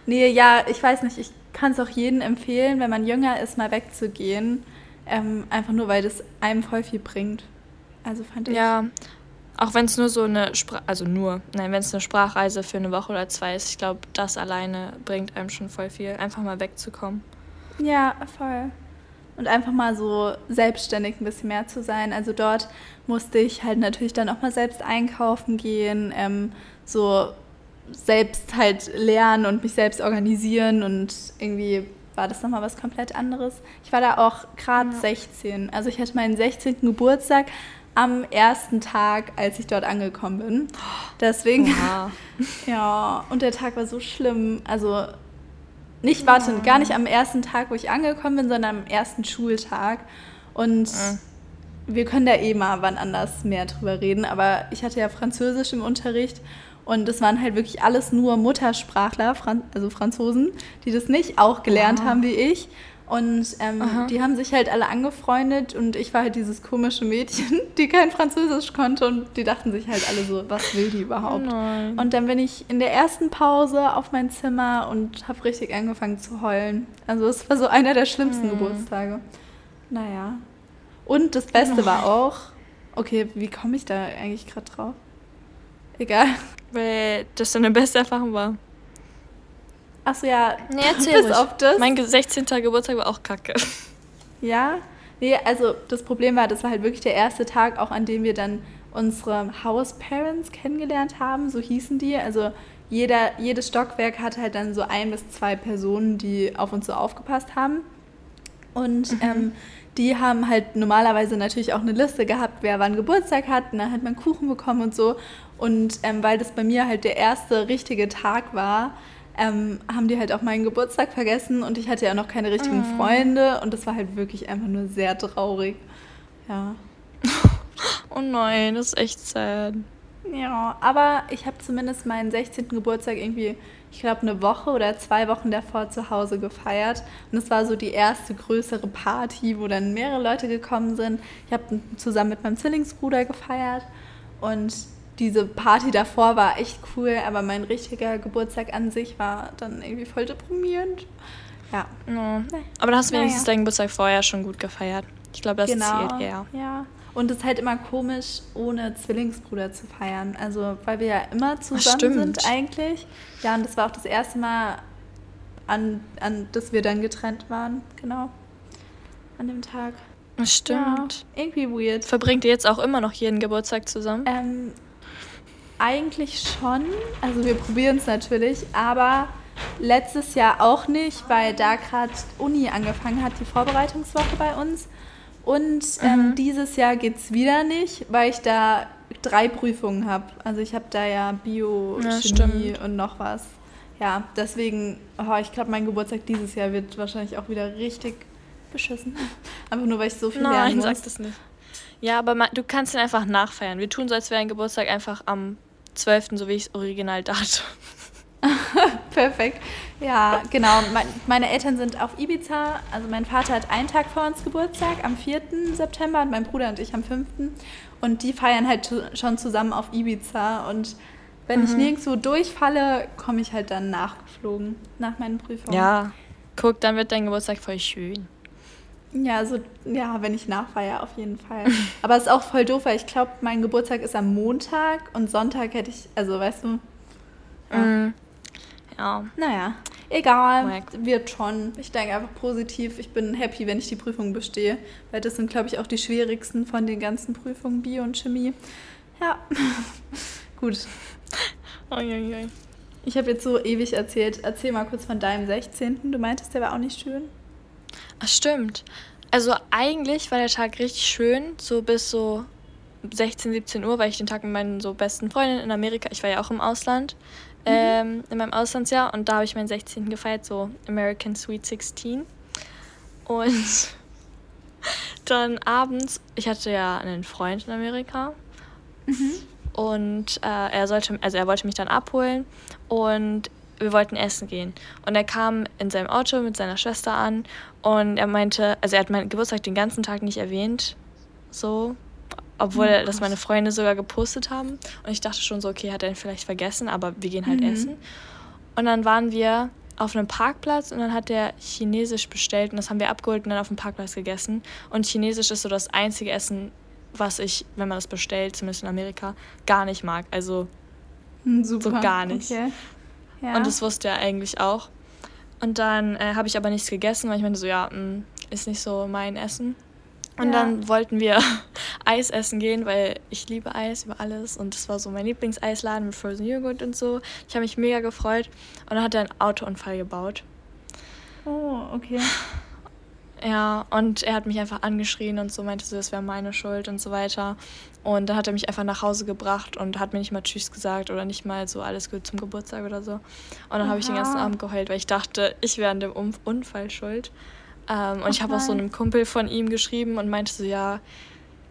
nee, ja, ich weiß nicht. Ich kann es auch jedem empfehlen, wenn man jünger ist, mal wegzugehen. Ähm, einfach nur, weil das einem voll viel bringt. Also fand ich. Ja, auch wenn es nur so eine Spra also nur, nein, wenn es eine Sprachreise für eine Woche oder zwei ist, ich glaube, das alleine bringt einem schon voll viel, einfach mal wegzukommen. Ja, voll und einfach mal so selbstständig ein bisschen mehr zu sein. Also dort musste ich halt natürlich dann auch mal selbst einkaufen gehen, ähm, so selbst halt lernen und mich selbst organisieren und irgendwie war das nochmal was komplett anderes. Ich war da auch gerade ja. 16, also ich hatte meinen 16. Geburtstag am ersten Tag, als ich dort angekommen bin. Deswegen. Oha. ja, und der Tag war so schlimm. Also nicht, warte, Ja. gar nicht am ersten Tag, wo ich angekommen bin, sondern am ersten Schultag. Und Mhm. wir können da eh mal wann anders mehr drüber reden. Aber ich hatte ja Französisch im Unterricht und es waren halt wirklich alles nur Muttersprachler, also Franzosen, die das nicht auch gelernt Wow. haben wie ich. Und ähm, die haben sich halt alle angefreundet und ich war halt dieses komische Mädchen, die kein Französisch konnte und die dachten sich halt alle so, was will die überhaupt? Nein. Und dann bin ich in der ersten Pause auf mein Zimmer und habe richtig angefangen zu heulen. Also es war so einer der schlimmsten Mhm. Geburtstage. Naja. Und das Beste war auch, okay, wie komme ich da eigentlich gerade drauf? Egal. Weil das deine beste Erfahrung war. Achso, ja. Nee, erzähl Bis ruhig. auf das. Mein ge- 16. Geburtstag war auch kacke. Ja, nee, also das Problem war, das war halt wirklich der erste Tag, auch an dem wir dann unsere House Parents kennengelernt haben, so hießen die. Also jeder, jedes Stockwerk hatte halt dann so ein bis zwei Personen, die auf uns so aufgepasst haben. Und ähm, die haben halt normalerweise natürlich auch eine Liste gehabt, wer wann Geburtstag hat. Und dann hat man Kuchen bekommen und so. Und ähm, weil das bei mir halt der erste richtige Tag war, ähm, haben die halt auch meinen Geburtstag vergessen und ich hatte ja noch keine richtigen Freunde und das war halt wirklich einfach nur sehr traurig. Ja. Oh nein, das ist echt sad. Ja, aber ich habe zumindest meinen 16. Geburtstag irgendwie, ich glaube, eine Woche oder zwei Wochen davor zu Hause gefeiert. Und es war so die erste größere Party, wo dann mehrere Leute gekommen sind. Ich habe zusammen mit meinem Zwillingsbruder gefeiert und diese Party davor war echt cool, aber mein richtiger Geburtstag an sich war dann irgendwie voll deprimierend. Ja, No. Aber da hast du Naja. wenigstens deinen Geburtstag vorher schon gut gefeiert. Ich glaube, das genau. zählt eher. Ja. Und es ist halt immer komisch, ohne Zwillingsbruder zu feiern. Also, weil wir ja immer zusammen sind eigentlich. Ja, und das war auch das erste Mal, an, an dass wir dann getrennt waren. Genau. An dem Tag. Stimmt. Ja, irgendwie weird. Verbringt ihr jetzt auch immer noch jeden Geburtstag zusammen? Ähm, eigentlich schon. Also, wir probieren es natürlich, aber letztes Jahr auch nicht, weil da gerade Uni angefangen hat, die Vorbereitungswoche bei uns. Und ähm, Mhm. dieses Jahr geht es wieder nicht, weil ich da drei Prüfungen habe. Also ich habe da ja Bio, Ja, Chemie stimmt. und noch was. Ja, deswegen, oh, ich glaube, mein Geburtstag dieses Jahr wird wahrscheinlich auch wieder richtig beschissen. Einfach nur, weil ich so viel lernen Nein, muss. sag das nicht. Ja, aber ma- du kannst ihn einfach nachfeiern. Wir tun so, als wäre ein Geburtstag einfach am 12., so wie ich es original dachte. Perfekt. Ja, genau. Mein, meine Eltern sind auf Ibiza. Also mein Vater hat einen Tag vor uns Geburtstag, am 4. September, und mein Bruder und ich am 5. Und die feiern halt schon zusammen auf Ibiza. Und wenn ich Mhm. nirgendwo durchfalle, komme ich halt dann nachgeflogen, nach meinen Prüfungen. Ja, guck, dann wird dein Geburtstag voll schön. Ja, so, ja, wenn ich nachfeiere, auf jeden Fall. Aber es ist auch voll doof, weil ich glaube, mein Geburtstag ist am Montag und Sonntag hätte ich, also weißt du, Ja. Mhm. Ja. Naja, egal, Wack. wird schon. Ich denke einfach positiv. Ich bin happy, wenn ich die Prüfung bestehe, weil das sind, glaube ich, auch die schwierigsten von den ganzen Prüfungen, Bio und Chemie. Ja, gut. Uiuiui. Ich habe jetzt so ewig erzählt. Erzähl mal kurz von deinem 16. Du meintest, der war auch nicht schön. Ach, stimmt. Also eigentlich war der Tag richtig schön, so bis so 16, 17 Uhr, weil ich den Tag mit meinen so besten Freundinnen in Amerika, ich war ja auch im Ausland, ähm, in meinem Auslandsjahr und da habe ich meinen 16. gefeiert, so American Sweet 16. Und dann abends, ich hatte ja einen Freund in Amerika und äh, er sollte, also er wollte mich dann abholen und wir wollten essen gehen. Und er kam in seinem Auto mit seiner Schwester an und er meinte, also er hat meinen Geburtstag den ganzen Tag nicht erwähnt, so, obwohl Oh das meine Freunde sogar gepostet haben. Und ich dachte schon so, okay, hat er ihn vielleicht vergessen, aber wir gehen halt Mhm. essen. Und dann waren wir auf einem Parkplatz und dann hat er Chinesisch bestellt und das haben wir abgeholt und dann auf dem Parkplatz gegessen. Und Chinesisch ist so das einzige Essen, was ich, wenn man das bestellt, zumindest in Amerika, gar nicht mag. Also Hm, super. So gar nicht. Okay. Ja. Und das wusste er eigentlich auch. Und dann äh, habe ich aber nichts gegessen, weil ich meinte so, ja, mh, ist nicht so mein Essen. Und Ja. dann wollten wir Eis essen gehen, weil ich liebe Eis über alles. Und das war so mein Lieblingseisladen mit Frozen Joghurt und so. Ich habe mich mega gefreut. Und dann hat er einen Autounfall gebaut. oh, okay. Ja, und er hat mich einfach angeschrien und so meinte so, das wäre meine Schuld und so weiter. Und dann hat er mich einfach nach Hause gebracht und hat mir nicht mal Tschüss gesagt oder nicht mal so alles gut zum Geburtstag oder so. Und dann habe ich den ganzen Abend geheult, weil ich dachte, ich wäre an dem Unfall schuld. Ähm, und ich habe auch so einem Kumpel von ihm geschrieben und meinte so, ja,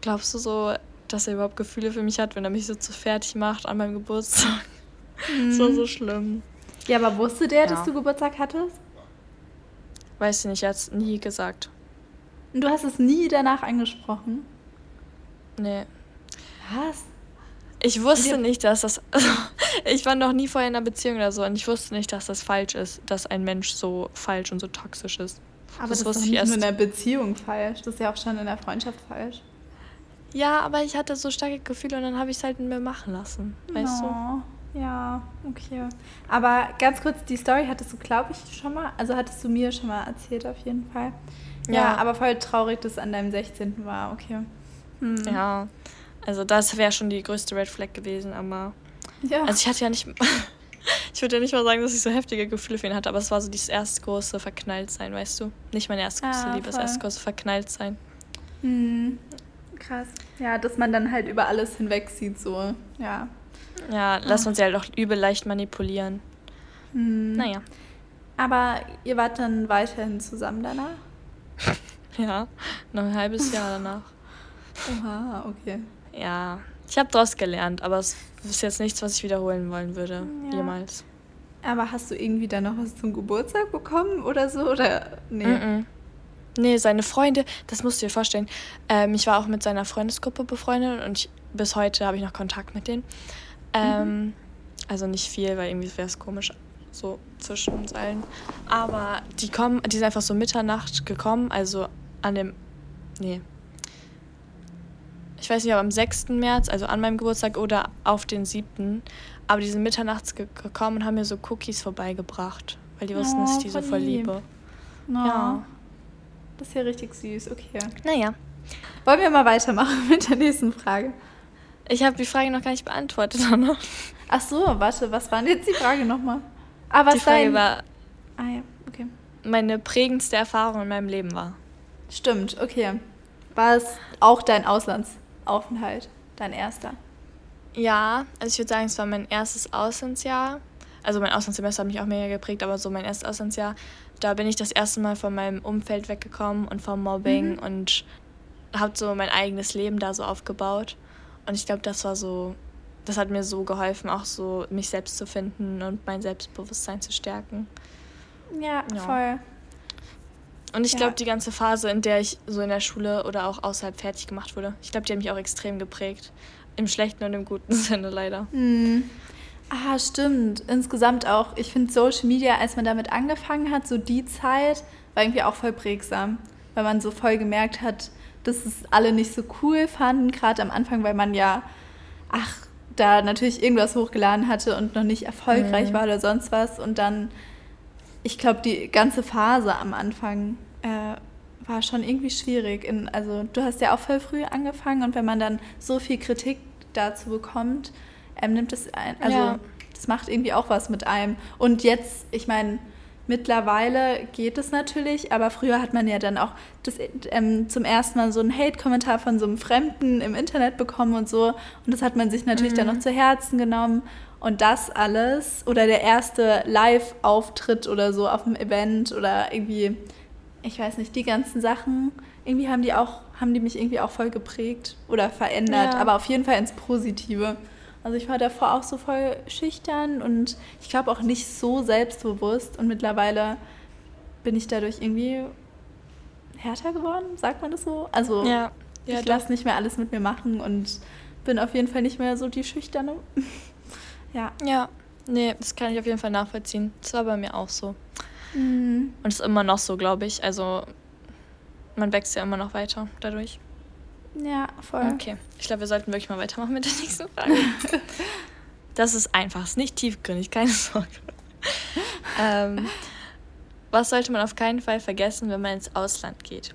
glaubst du so, dass er überhaupt Gefühle für mich hat, wenn er mich so zu fertig macht an meinem Geburtstag? Mhm. Das war so schlimm. Ja, aber wusste der, ja. dass du Geburtstag hattest? Weiß ich nicht, er hat es nie gesagt. Und du hast es nie danach angesprochen? Nee. Was? Ich wusste nicht, dass das. Also, ich war noch nie vorher in einer Beziehung oder so und ich wusste nicht, dass das falsch ist, dass ein Mensch so falsch und so toxisch ist. Aber das, das ist doch nicht nur in der Beziehung falsch, das ist ja auch schon in der Freundschaft falsch. Ja, aber ich hatte so starke Gefühle und dann habe ich es halt mit mir machen lassen, weißt no. du? Ja, okay. Aber ganz kurz, die Story hattest du, glaube ich, schon mal, also hattest du mir schon mal erzählt auf jeden Fall. Ja, ja aber voll traurig, dass es an deinem 16. war, okay. Hm. Ja, also das wäre schon die größte Red Flag gewesen, aber... Ja. Also ich hatte ja nicht... ich würde ja nicht mal sagen, dass ich so heftige Gefühle für ihn hatte, aber es war so dieses erste große Verknalltsein, weißt du? Nicht meine erste große ah, Liebe, das erste große Verknalltsein. Hm. Krass. Ja, dass man dann halt über alles hinweg sieht, so, ja. Ja, lass uns ja halt auch übel leicht manipulieren. Hm. Naja. Aber ihr wart dann weiterhin zusammen danach? ja, noch ein halbes Jahr danach. Oha, okay. Ja, ich habe daraus gelernt, aber es ist jetzt nichts, was ich wiederholen wollen würde, ja. jemals. Aber hast du irgendwie dann noch was zum Geburtstag bekommen oder so? Oder nee? Mm -mm. Nee, seine Freunde, das musst du dir vorstellen. Ähm, ich war auch mit seiner Freundesgruppe befreundet und ich, bis heute habe ich noch Kontakt mit denen. Ähm, mhm. Also nicht viel, weil irgendwie wäre es komisch so zwischen uns allen. Aber die kommen, die sind einfach so Mitternacht gekommen, also an dem, nee. Ich weiß nicht, ob am 6. März, also an meinem Geburtstag oder auf den 7. Aber die sind mitternachts ge gekommen und haben mir so Cookies vorbeigebracht, weil die wussten, oh, dass ich die so voll liebe. Oh. Ja. Das ist ja richtig süß, okay. Naja. Wollen wir mal weitermachen mit der nächsten Frage? Ich habe die Frage noch gar nicht beantwortet, Anna. Ach so, warte, was war denn jetzt die Frage nochmal? Ah, was die Frage dein... war, ah, ja, okay. meine prägendste Erfahrung in meinem Leben war. Stimmt, okay. War es auch dein Auslandsaufenthalt, dein erster? Ja, also ich würde sagen, es war mein erstes Auslandsjahr. Also mein Auslandssemester hat mich auch mega geprägt, aber so mein erstes Auslandsjahr, da bin ich das erste Mal von meinem Umfeld weggekommen und vom Mobbing mhm. und habe so mein eigenes Leben da so aufgebaut. Und ich glaube, das war so, das hat mir so geholfen, auch so mich selbst zu finden und mein Selbstbewusstsein zu stärken. Ja, ja. voll. Und ich ja. glaube, die ganze Phase, in der ich so in der Schule oder auch außerhalb fertig gemacht wurde, ich glaube, die hat mich auch extrem geprägt. Im schlechten und im guten Sinne leider. Mhm. Ah, stimmt. Insgesamt auch, ich finde Social Media, als man damit angefangen hat, so die Zeit, war irgendwie auch voll prägsam. Weil man so voll gemerkt hat, dass es alle nicht so cool fanden, gerade am Anfang, weil man ja, ach, da natürlich irgendwas hochgeladen hatte und noch nicht erfolgreich mhm. war oder sonst was. Und dann, ich glaube, die ganze Phase am Anfang äh, war schon irgendwie schwierig. In, also du hast ja auch voll früh angefangen und wenn man dann so viel Kritik dazu bekommt, ähm, nimmt es ein, also ja. das macht irgendwie auch was mit einem. Und jetzt, ich meine, Mittlerweile geht es natürlich, aber früher hat man ja dann auch das, ähm, zum ersten Mal so einen Hate-Kommentar von so einem Fremden im Internet bekommen und so. Und das hat man sich natürlich mhm. dann noch zu Herzen genommen. Und das alles oder der erste Live-Auftritt oder so auf einem Event oder irgendwie, ich weiß nicht, die ganzen Sachen, irgendwie haben die auch, haben die mich irgendwie auch voll geprägt oder verändert, ja. aber auf jeden Fall ins Positive. Also ich war davor auch so voll schüchtern und ich glaube auch nicht so selbstbewusst und mittlerweile bin ich dadurch irgendwie härter geworden, sagt man das so? Also ja, ja, ich lasse nicht mehr alles mit mir machen und bin auf jeden Fall nicht mehr so die Schüchterne. ja. Ja, nee, das kann ich auf jeden Fall nachvollziehen. Das war bei mir auch so. Mhm. Und ist immer noch so, glaube ich. Also man wächst ja immer noch weiter dadurch. Ja, voll. Okay, ich glaube, wir sollten wirklich mal weitermachen mit der nächsten Frage. das ist einfach, ist nicht tiefgründig, keine Sorge. ähm, was sollte man auf keinen Fall vergessen, wenn man ins Ausland geht?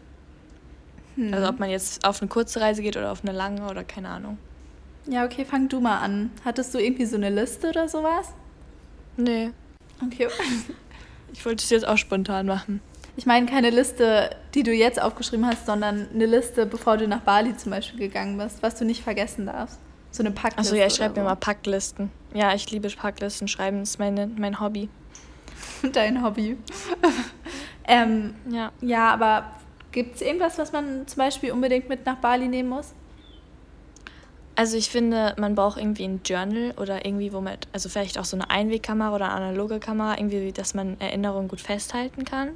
Hm. Also ob man jetzt auf eine kurze Reise geht oder auf eine lange oder keine Ahnung. Ja, okay, fang du mal an. Hattest du irgendwie so eine Liste oder sowas? Nee. Okay. ich wollte es jetzt auch spontan machen. Ich meine keine Liste, die du jetzt aufgeschrieben hast, sondern eine Liste, bevor du nach Bali zum Beispiel gegangen bist, was du nicht vergessen darfst. So eine Packliste. Also ja, ich schreibe so. mir mal Packlisten. Ja, ich liebe Packlisten schreiben, ist meine, mein Hobby. Dein Hobby. ähm, ja. Ja, aber gibt es irgendwas, was man zum Beispiel unbedingt mit nach Bali nehmen muss? Also ich finde, man braucht irgendwie ein Journal oder irgendwie womit, also vielleicht auch so eine Einwegkamera oder eine analoge Kamera, irgendwie, dass man Erinnerungen gut festhalten kann.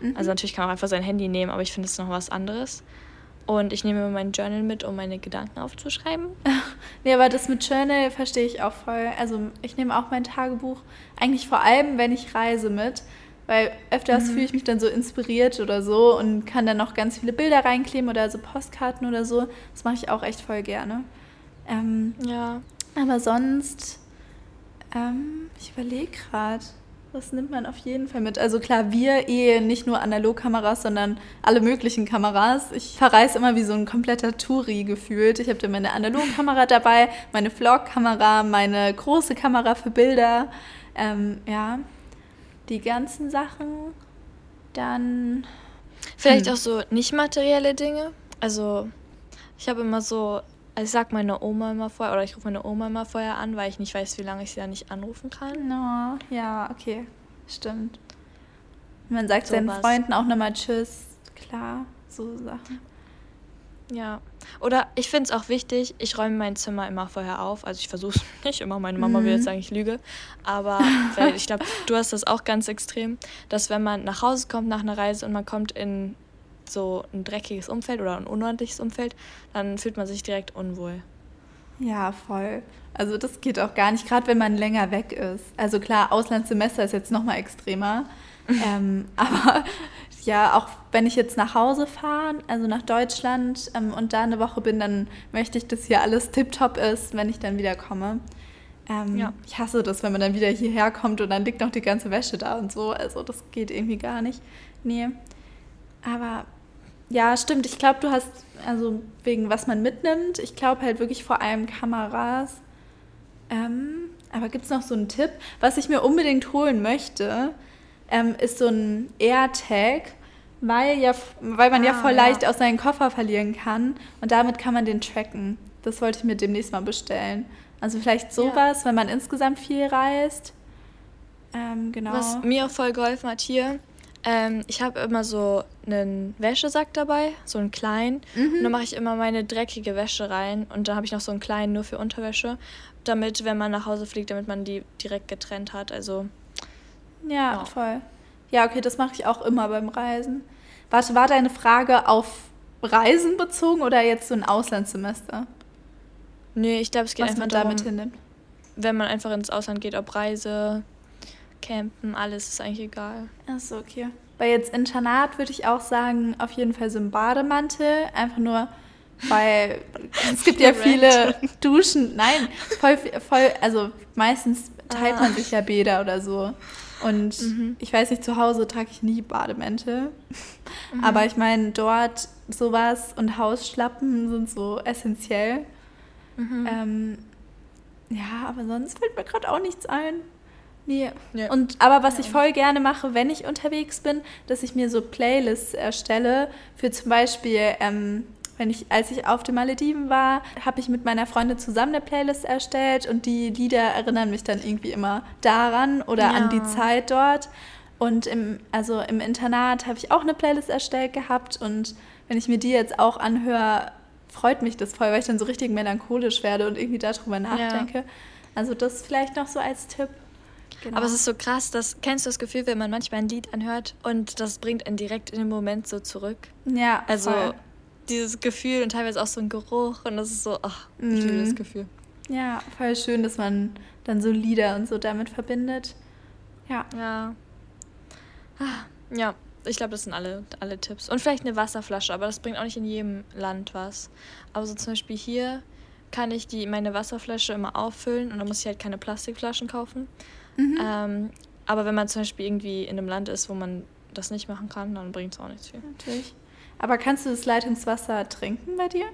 Mhm. Also natürlich kann man auch einfach sein Handy nehmen, aber ich finde es noch was anderes. Und ich nehme immer mein Journal mit, um meine Gedanken aufzuschreiben. nee, aber das mit Journal verstehe ich auch voll. Also ich nehme auch mein Tagebuch eigentlich vor allem, wenn ich reise mit, weil öfters mhm. fühle ich mich dann so inspiriert oder so und kann dann noch ganz viele Bilder reinkleben oder so Postkarten oder so. Das mache ich auch echt voll gerne. Ähm, ja. Aber sonst, ähm, ich überlege gerade, was nimmt man auf jeden Fall mit? Also klar, wir eh nicht nur Analogkameras, sondern alle möglichen Kameras. Ich verreise immer wie so ein kompletter Touri gefühlt. Ich habe da meine Analogkamera dabei, meine Vlogkamera, meine große Kamera für Bilder. Ähm, ja, die ganzen Sachen. Dann. Vielleicht hm. auch so nicht materielle Dinge. Also, ich habe immer so also ich sag meine Oma immer vorher, oder ich rufe meine Oma immer vorher an, weil ich nicht weiß, wie lange ich sie da nicht anrufen kann. No, ja, okay. Stimmt. Man sagt so seinen was. Freunden auch nochmal Tschüss, klar, so Sachen. Ja. Oder ich finde es auch wichtig, ich räume mein Zimmer immer vorher auf. Also ich versuche es nicht immer, meine Mama mhm. will jetzt sagen, ich lüge. Aber ich glaube, du hast das auch ganz extrem, dass wenn man nach Hause kommt nach einer Reise und man kommt in so ein dreckiges Umfeld oder ein unordentliches Umfeld, dann fühlt man sich direkt unwohl. Ja, voll. Also das geht auch gar nicht, gerade wenn man länger weg ist. Also klar, Auslandssemester ist jetzt nochmal extremer. ähm, aber ja, auch wenn ich jetzt nach Hause fahre, also nach Deutschland ähm, und da eine Woche bin, dann möchte ich, dass hier alles tiptop ist, wenn ich dann wieder komme. Ähm, ja. Ich hasse das, wenn man dann wieder hierher kommt und dann liegt noch die ganze Wäsche da und so. Also das geht irgendwie gar nicht. Nee. Aber ja, stimmt. Ich glaube, du hast, also wegen was man mitnimmt, ich glaube halt wirklich vor allem Kameras. Ähm, aber gibt es noch so einen Tipp? Was ich mir unbedingt holen möchte, ähm, ist so ein AirTag, weil, ja, weil man ah, ja voll ja. leicht aus seinen Koffer verlieren kann und damit kann man den tracken. Das wollte ich mir demnächst mal bestellen. Also vielleicht sowas, ja. wenn man insgesamt viel reist. Ähm, genau. Was mir auch voll geholfen hat hier, ähm, ich habe immer so einen Wäschesack dabei, so einen kleinen. Mhm. Und da mache ich immer meine dreckige Wäsche rein. Und dann habe ich noch so einen kleinen nur für Unterwäsche. Damit, wenn man nach Hause fliegt, damit man die direkt getrennt hat. Also. Ja, ja. voll. Ja, okay, das mache ich auch immer beim Reisen. Warte, war deine Frage auf Reisen bezogen oder jetzt so ein Auslandssemester? Nee, ich glaube, es geht Was einfach man darum, damit hinnimmt. Wenn man einfach ins Ausland geht, ob Reise, Campen, alles ist eigentlich egal. Achso, okay. Bei jetzt Internat würde ich auch sagen, auf jeden Fall so ein Bademantel. Einfach nur, weil es gibt ja viele Duschen. Nein, voll, voll, also meistens teilt ah. man sich ja Bäder oder so. Und mhm. ich weiß nicht, zu Hause trage ich nie Bademäntel. Mhm. Aber ich meine, dort sowas und Hausschlappen sind so essentiell. Mhm. Ähm, ja, aber sonst fällt mir gerade auch nichts ein. Nee. Ja. Und, aber was ich voll gerne mache, wenn ich unterwegs bin, dass ich mir so Playlists erstelle für zum Beispiel, ähm, wenn ich, als ich auf den Malediven war, habe ich mit meiner Freundin zusammen eine Playlist erstellt und die Lieder erinnern mich dann irgendwie immer daran oder ja. an die Zeit dort. Und im, also im Internat habe ich auch eine Playlist erstellt gehabt und wenn ich mir die jetzt auch anhöre, freut mich das voll, weil ich dann so richtig melancholisch werde und irgendwie darüber nachdenke. Ja. Also das vielleicht noch so als Tipp. Genau. Aber es ist so krass, dass kennst du das Gefühl, wenn man manchmal ein Lied anhört und das bringt einen direkt in den Moment so zurück? Ja. Also voll. dieses Gefühl und teilweise auch so ein Geruch und das ist so, ach, ich liebe das Gefühl. Ja, voll schön, dass man dann so Lieder und so damit verbindet. Ja. Ja. Ah, ja, ich glaube, das sind alle, alle Tipps. Und vielleicht eine Wasserflasche, aber das bringt auch nicht in jedem Land was. Aber so zum Beispiel hier kann ich die, meine Wasserflasche immer auffüllen und dann muss ich halt keine Plastikflaschen kaufen. Mhm. Ähm, aber wenn man zum Beispiel irgendwie in einem Land ist, wo man das nicht machen kann, dann bringt es auch nichts viel. Natürlich. Aber kannst du das Leitungswasser trinken bei dir?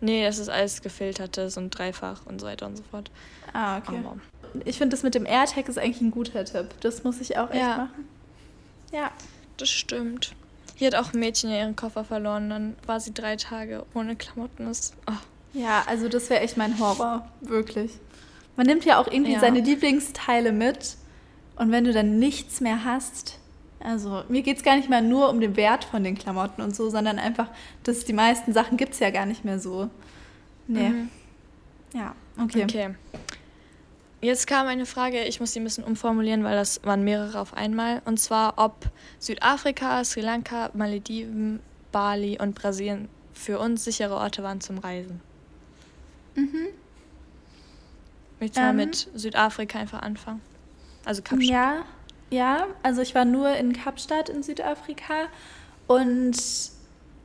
Nee, das ist alles gefiltertes und dreifach und so weiter und so fort. Ah, okay. Aber ich finde, das mit dem AirTag ist eigentlich ein guter Tipp. Das muss ich auch echt ja. machen. Ja. Das stimmt. Hier hat auch ein Mädchen ihren Koffer verloren. Dann war sie drei Tage ohne Klamotten. Das, oh. Ja, also das wäre echt mein Horror. Wirklich. Man nimmt ja auch irgendwie ja. seine Lieblingsteile mit. Und wenn du dann nichts mehr hast, also mir geht es gar nicht mehr nur um den Wert von den Klamotten und so, sondern einfach, dass die meisten Sachen gibt es ja gar nicht mehr so. Nee. Mhm. Ja, okay. Okay. Jetzt kam eine Frage, ich muss sie ein bisschen umformulieren, weil das waren mehrere auf einmal. Und zwar, ob Südafrika, Sri Lanka, Malediven, Bali und Brasilien für uns sichere Orte waren zum Reisen. Mhm. Willst du ähm, mal mit Südafrika einfach anfangen? Also Kapstadt. Ja, ja, also ich war nur in Kapstadt in Südafrika und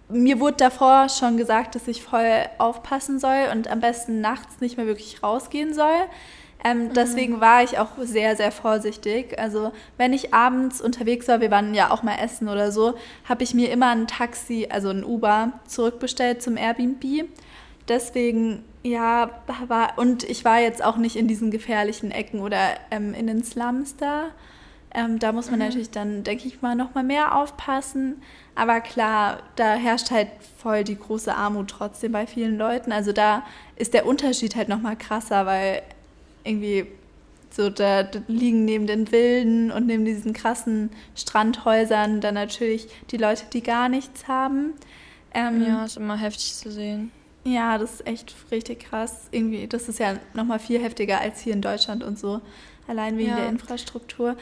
mir wurde davor schon gesagt, dass ich voll aufpassen soll und am besten nachts nicht mehr wirklich rausgehen soll. Ähm, mhm. Deswegen war ich auch sehr, sehr vorsichtig. Also wenn ich abends unterwegs war, wir waren ja auch mal essen oder so, habe ich mir immer ein Taxi, also ein Uber, zurückbestellt zum Airbnb. Deswegen, ja, war, und ich war jetzt auch nicht in diesen gefährlichen Ecken oder ähm, in den Slums da. Ähm, da muss man mhm. natürlich dann, denke ich mal, noch mal mehr aufpassen. Aber klar, da herrscht halt voll die große Armut trotzdem bei vielen Leuten. Also da ist der Unterschied halt noch mal krasser, weil irgendwie so da, da, liegen neben den Wilden und neben diesen krassen Strandhäusern dann natürlich die Leute, die gar nichts haben. Ähm, ja, ist immer heftig zu sehen. Ja, das ist echt richtig krass. Irgendwie, das ist ja noch mal viel heftiger als hier in Deutschland und so, allein wegen ja. der Infrastruktur.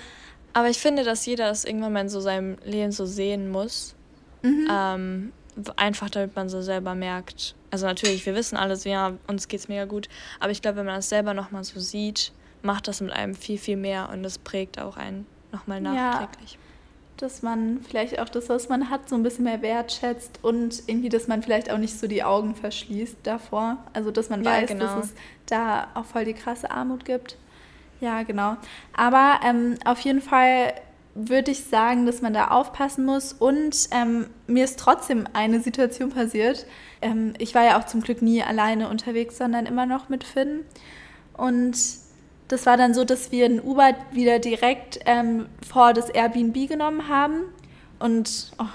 Aber ich finde, dass jeder das irgendwann mal in so seinem Leben so sehen muss. Mhm. Ähm, einfach damit man so selber merkt. Also natürlich, wir wissen alles, ja, uns geht's mega gut. Aber ich glaube, wenn man das selber nochmal so sieht, macht das mit einem viel, viel mehr und das prägt auch einen nochmal nachträglich. Ja, dass man vielleicht auch das, was man hat, so ein bisschen mehr wertschätzt und irgendwie, dass man vielleicht auch nicht so die Augen verschließt davor. Also, dass man ja, weiß, genau. dass es da auch voll die krasse Armut gibt. Ja, genau. Aber ähm, auf jeden Fall würde ich sagen, dass man da aufpassen muss. Und ähm, mir ist trotzdem eine Situation passiert. Ähm, ich war ja auch zum Glück nie alleine unterwegs, sondern immer noch mit Finn. Und das war dann so, dass wir ein Uber wieder direkt ähm, vor das Airbnb genommen haben. Und oh,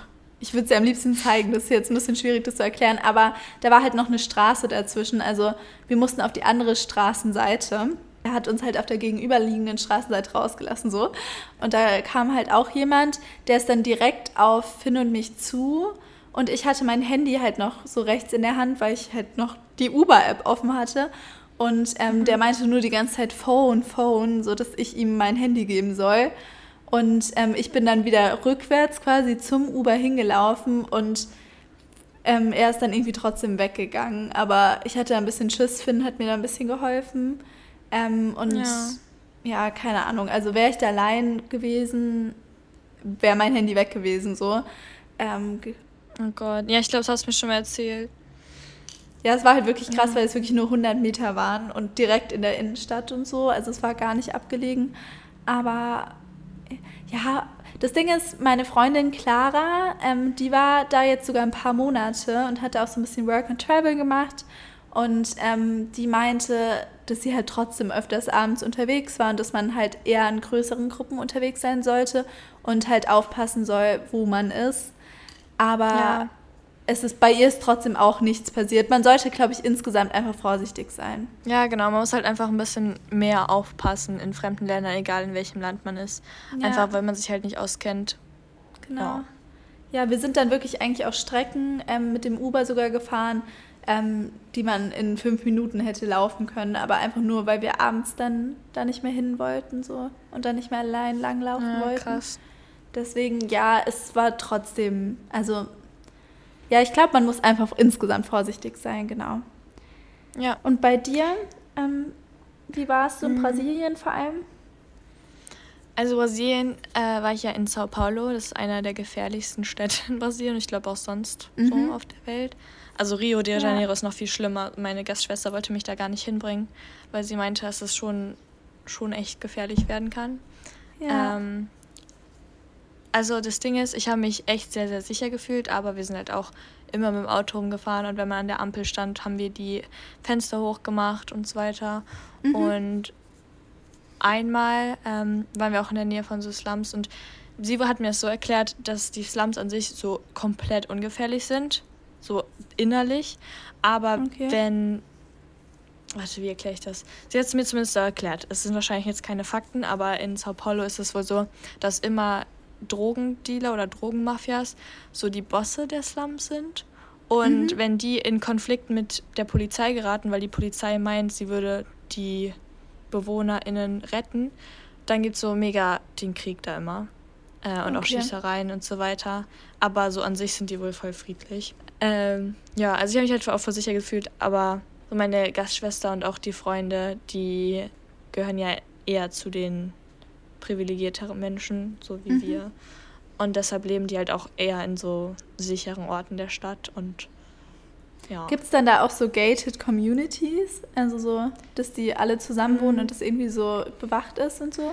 ich würde es dir am liebsten zeigen, das ist jetzt ein bisschen schwierig, das zu erklären, aber da war halt noch eine Straße dazwischen. Also wir mussten auf die andere Straßenseite er hat uns halt auf der gegenüberliegenden Straßenseite rausgelassen so. Und da kam halt auch jemand, der ist dann direkt auf Finn und mich zu. Und ich hatte mein Handy halt noch so rechts in der Hand, weil ich halt noch die Uber-App offen hatte. Und ähm, mhm. der meinte nur die ganze Zeit Phone, Phone, so dass ich ihm mein Handy geben soll. Und ähm, ich bin dann wieder rückwärts quasi zum Uber hingelaufen und ähm, er ist dann irgendwie trotzdem weggegangen. Aber ich hatte ein bisschen Schiss, Finn hat mir da ein bisschen geholfen. Ähm, und ja. ja. keine Ahnung. Also wäre ich da allein gewesen, wäre mein Handy weg gewesen, so. Ähm, oh Gott, ja, ich glaube, das hast du mir schon mal erzählt. Ja, es war halt wirklich krass, ja. weil es wirklich nur 100 Meter waren und direkt in der Innenstadt und so. Also es war gar nicht abgelegen. Aber ja, das Ding ist, meine Freundin Clara, ähm, die war da jetzt sogar ein paar Monate und hatte auch so ein bisschen Work and Travel gemacht. Und ähm, die meinte, dass sie halt trotzdem öfters abends unterwegs war und dass man halt eher in größeren Gruppen unterwegs sein sollte und halt aufpassen soll, wo man ist. Aber ja. Es ist bei ihr ist trotzdem auch nichts passiert. Man sollte, glaube ich, insgesamt einfach vorsichtig sein. Ja, genau. Man muss halt einfach ein bisschen mehr aufpassen in fremden Ländern, egal in welchem Land man ist. Ja. Einfach, weil man sich halt nicht auskennt. Genau. Ja. ja, wir sind dann wirklich eigentlich auch Strecken ähm, mit dem Uber sogar gefahren ähm, die man in fünf Minuten hätte laufen können, aber einfach nur, weil wir abends dann da nicht mehr hin wollten so und dann nicht mehr allein langlaufen ja, wollten. Krass. Deswegen, ja, es war trotzdem, also ja, ich glaube, man muss einfach insgesamt vorsichtig sein, genau. Ja. Und bei dir, ähm, wie warst du in mhm. Brasilien vor allem? Also Brasilien äh, war ich ja in Sao Paulo, das ist einer der gefährlichsten Städte in Brasilien, ich glaube auch sonst mhm. so auf der Welt. Also Rio de Janeiro ja. ist noch viel schlimmer. Meine Gastschwester wollte mich da gar nicht hinbringen, weil sie meinte, dass es schon, schon echt gefährlich werden kann. Ja. Ähm, also das Ding ist, ich habe mich echt sehr, sehr sicher gefühlt, aber wir sind halt auch immer mit dem Auto rumgefahren und wenn man an der Ampel stand, haben wir die Fenster hochgemacht und so weiter. Mhm. Und einmal ähm, waren wir auch in der Nähe von so Slums und sie hat mir das so erklärt, dass die Slums an sich so komplett ungefährlich sind, so innerlich. Aber okay. wenn. Warte, wie erkläre ich das? Sie hat es mir zumindest so erklärt. Es sind wahrscheinlich jetzt keine Fakten, aber in Sao Paulo ist es wohl so, dass immer Drogendealer oder Drogenmafias so die Bosse der Slums sind. Und mhm. wenn die in Konflikt mit der Polizei geraten, weil die Polizei meint, sie würde die BewohnerInnen retten, dann gibt es so mega den Krieg da immer. Äh, und okay. auch Schießereien und so weiter. Aber so an sich sind die wohl voll friedlich. Ähm, ja, also ich habe mich halt auch versicher gefühlt, aber so meine Gastschwester und auch die Freunde, die gehören ja eher zu den privilegierteren Menschen, so wie mhm. wir. Und deshalb leben die halt auch eher in so sicheren Orten der Stadt und ja. Gibt es dann da auch so gated Communities? Also so, dass die alle zusammen wohnen mhm. und das irgendwie so bewacht ist und so?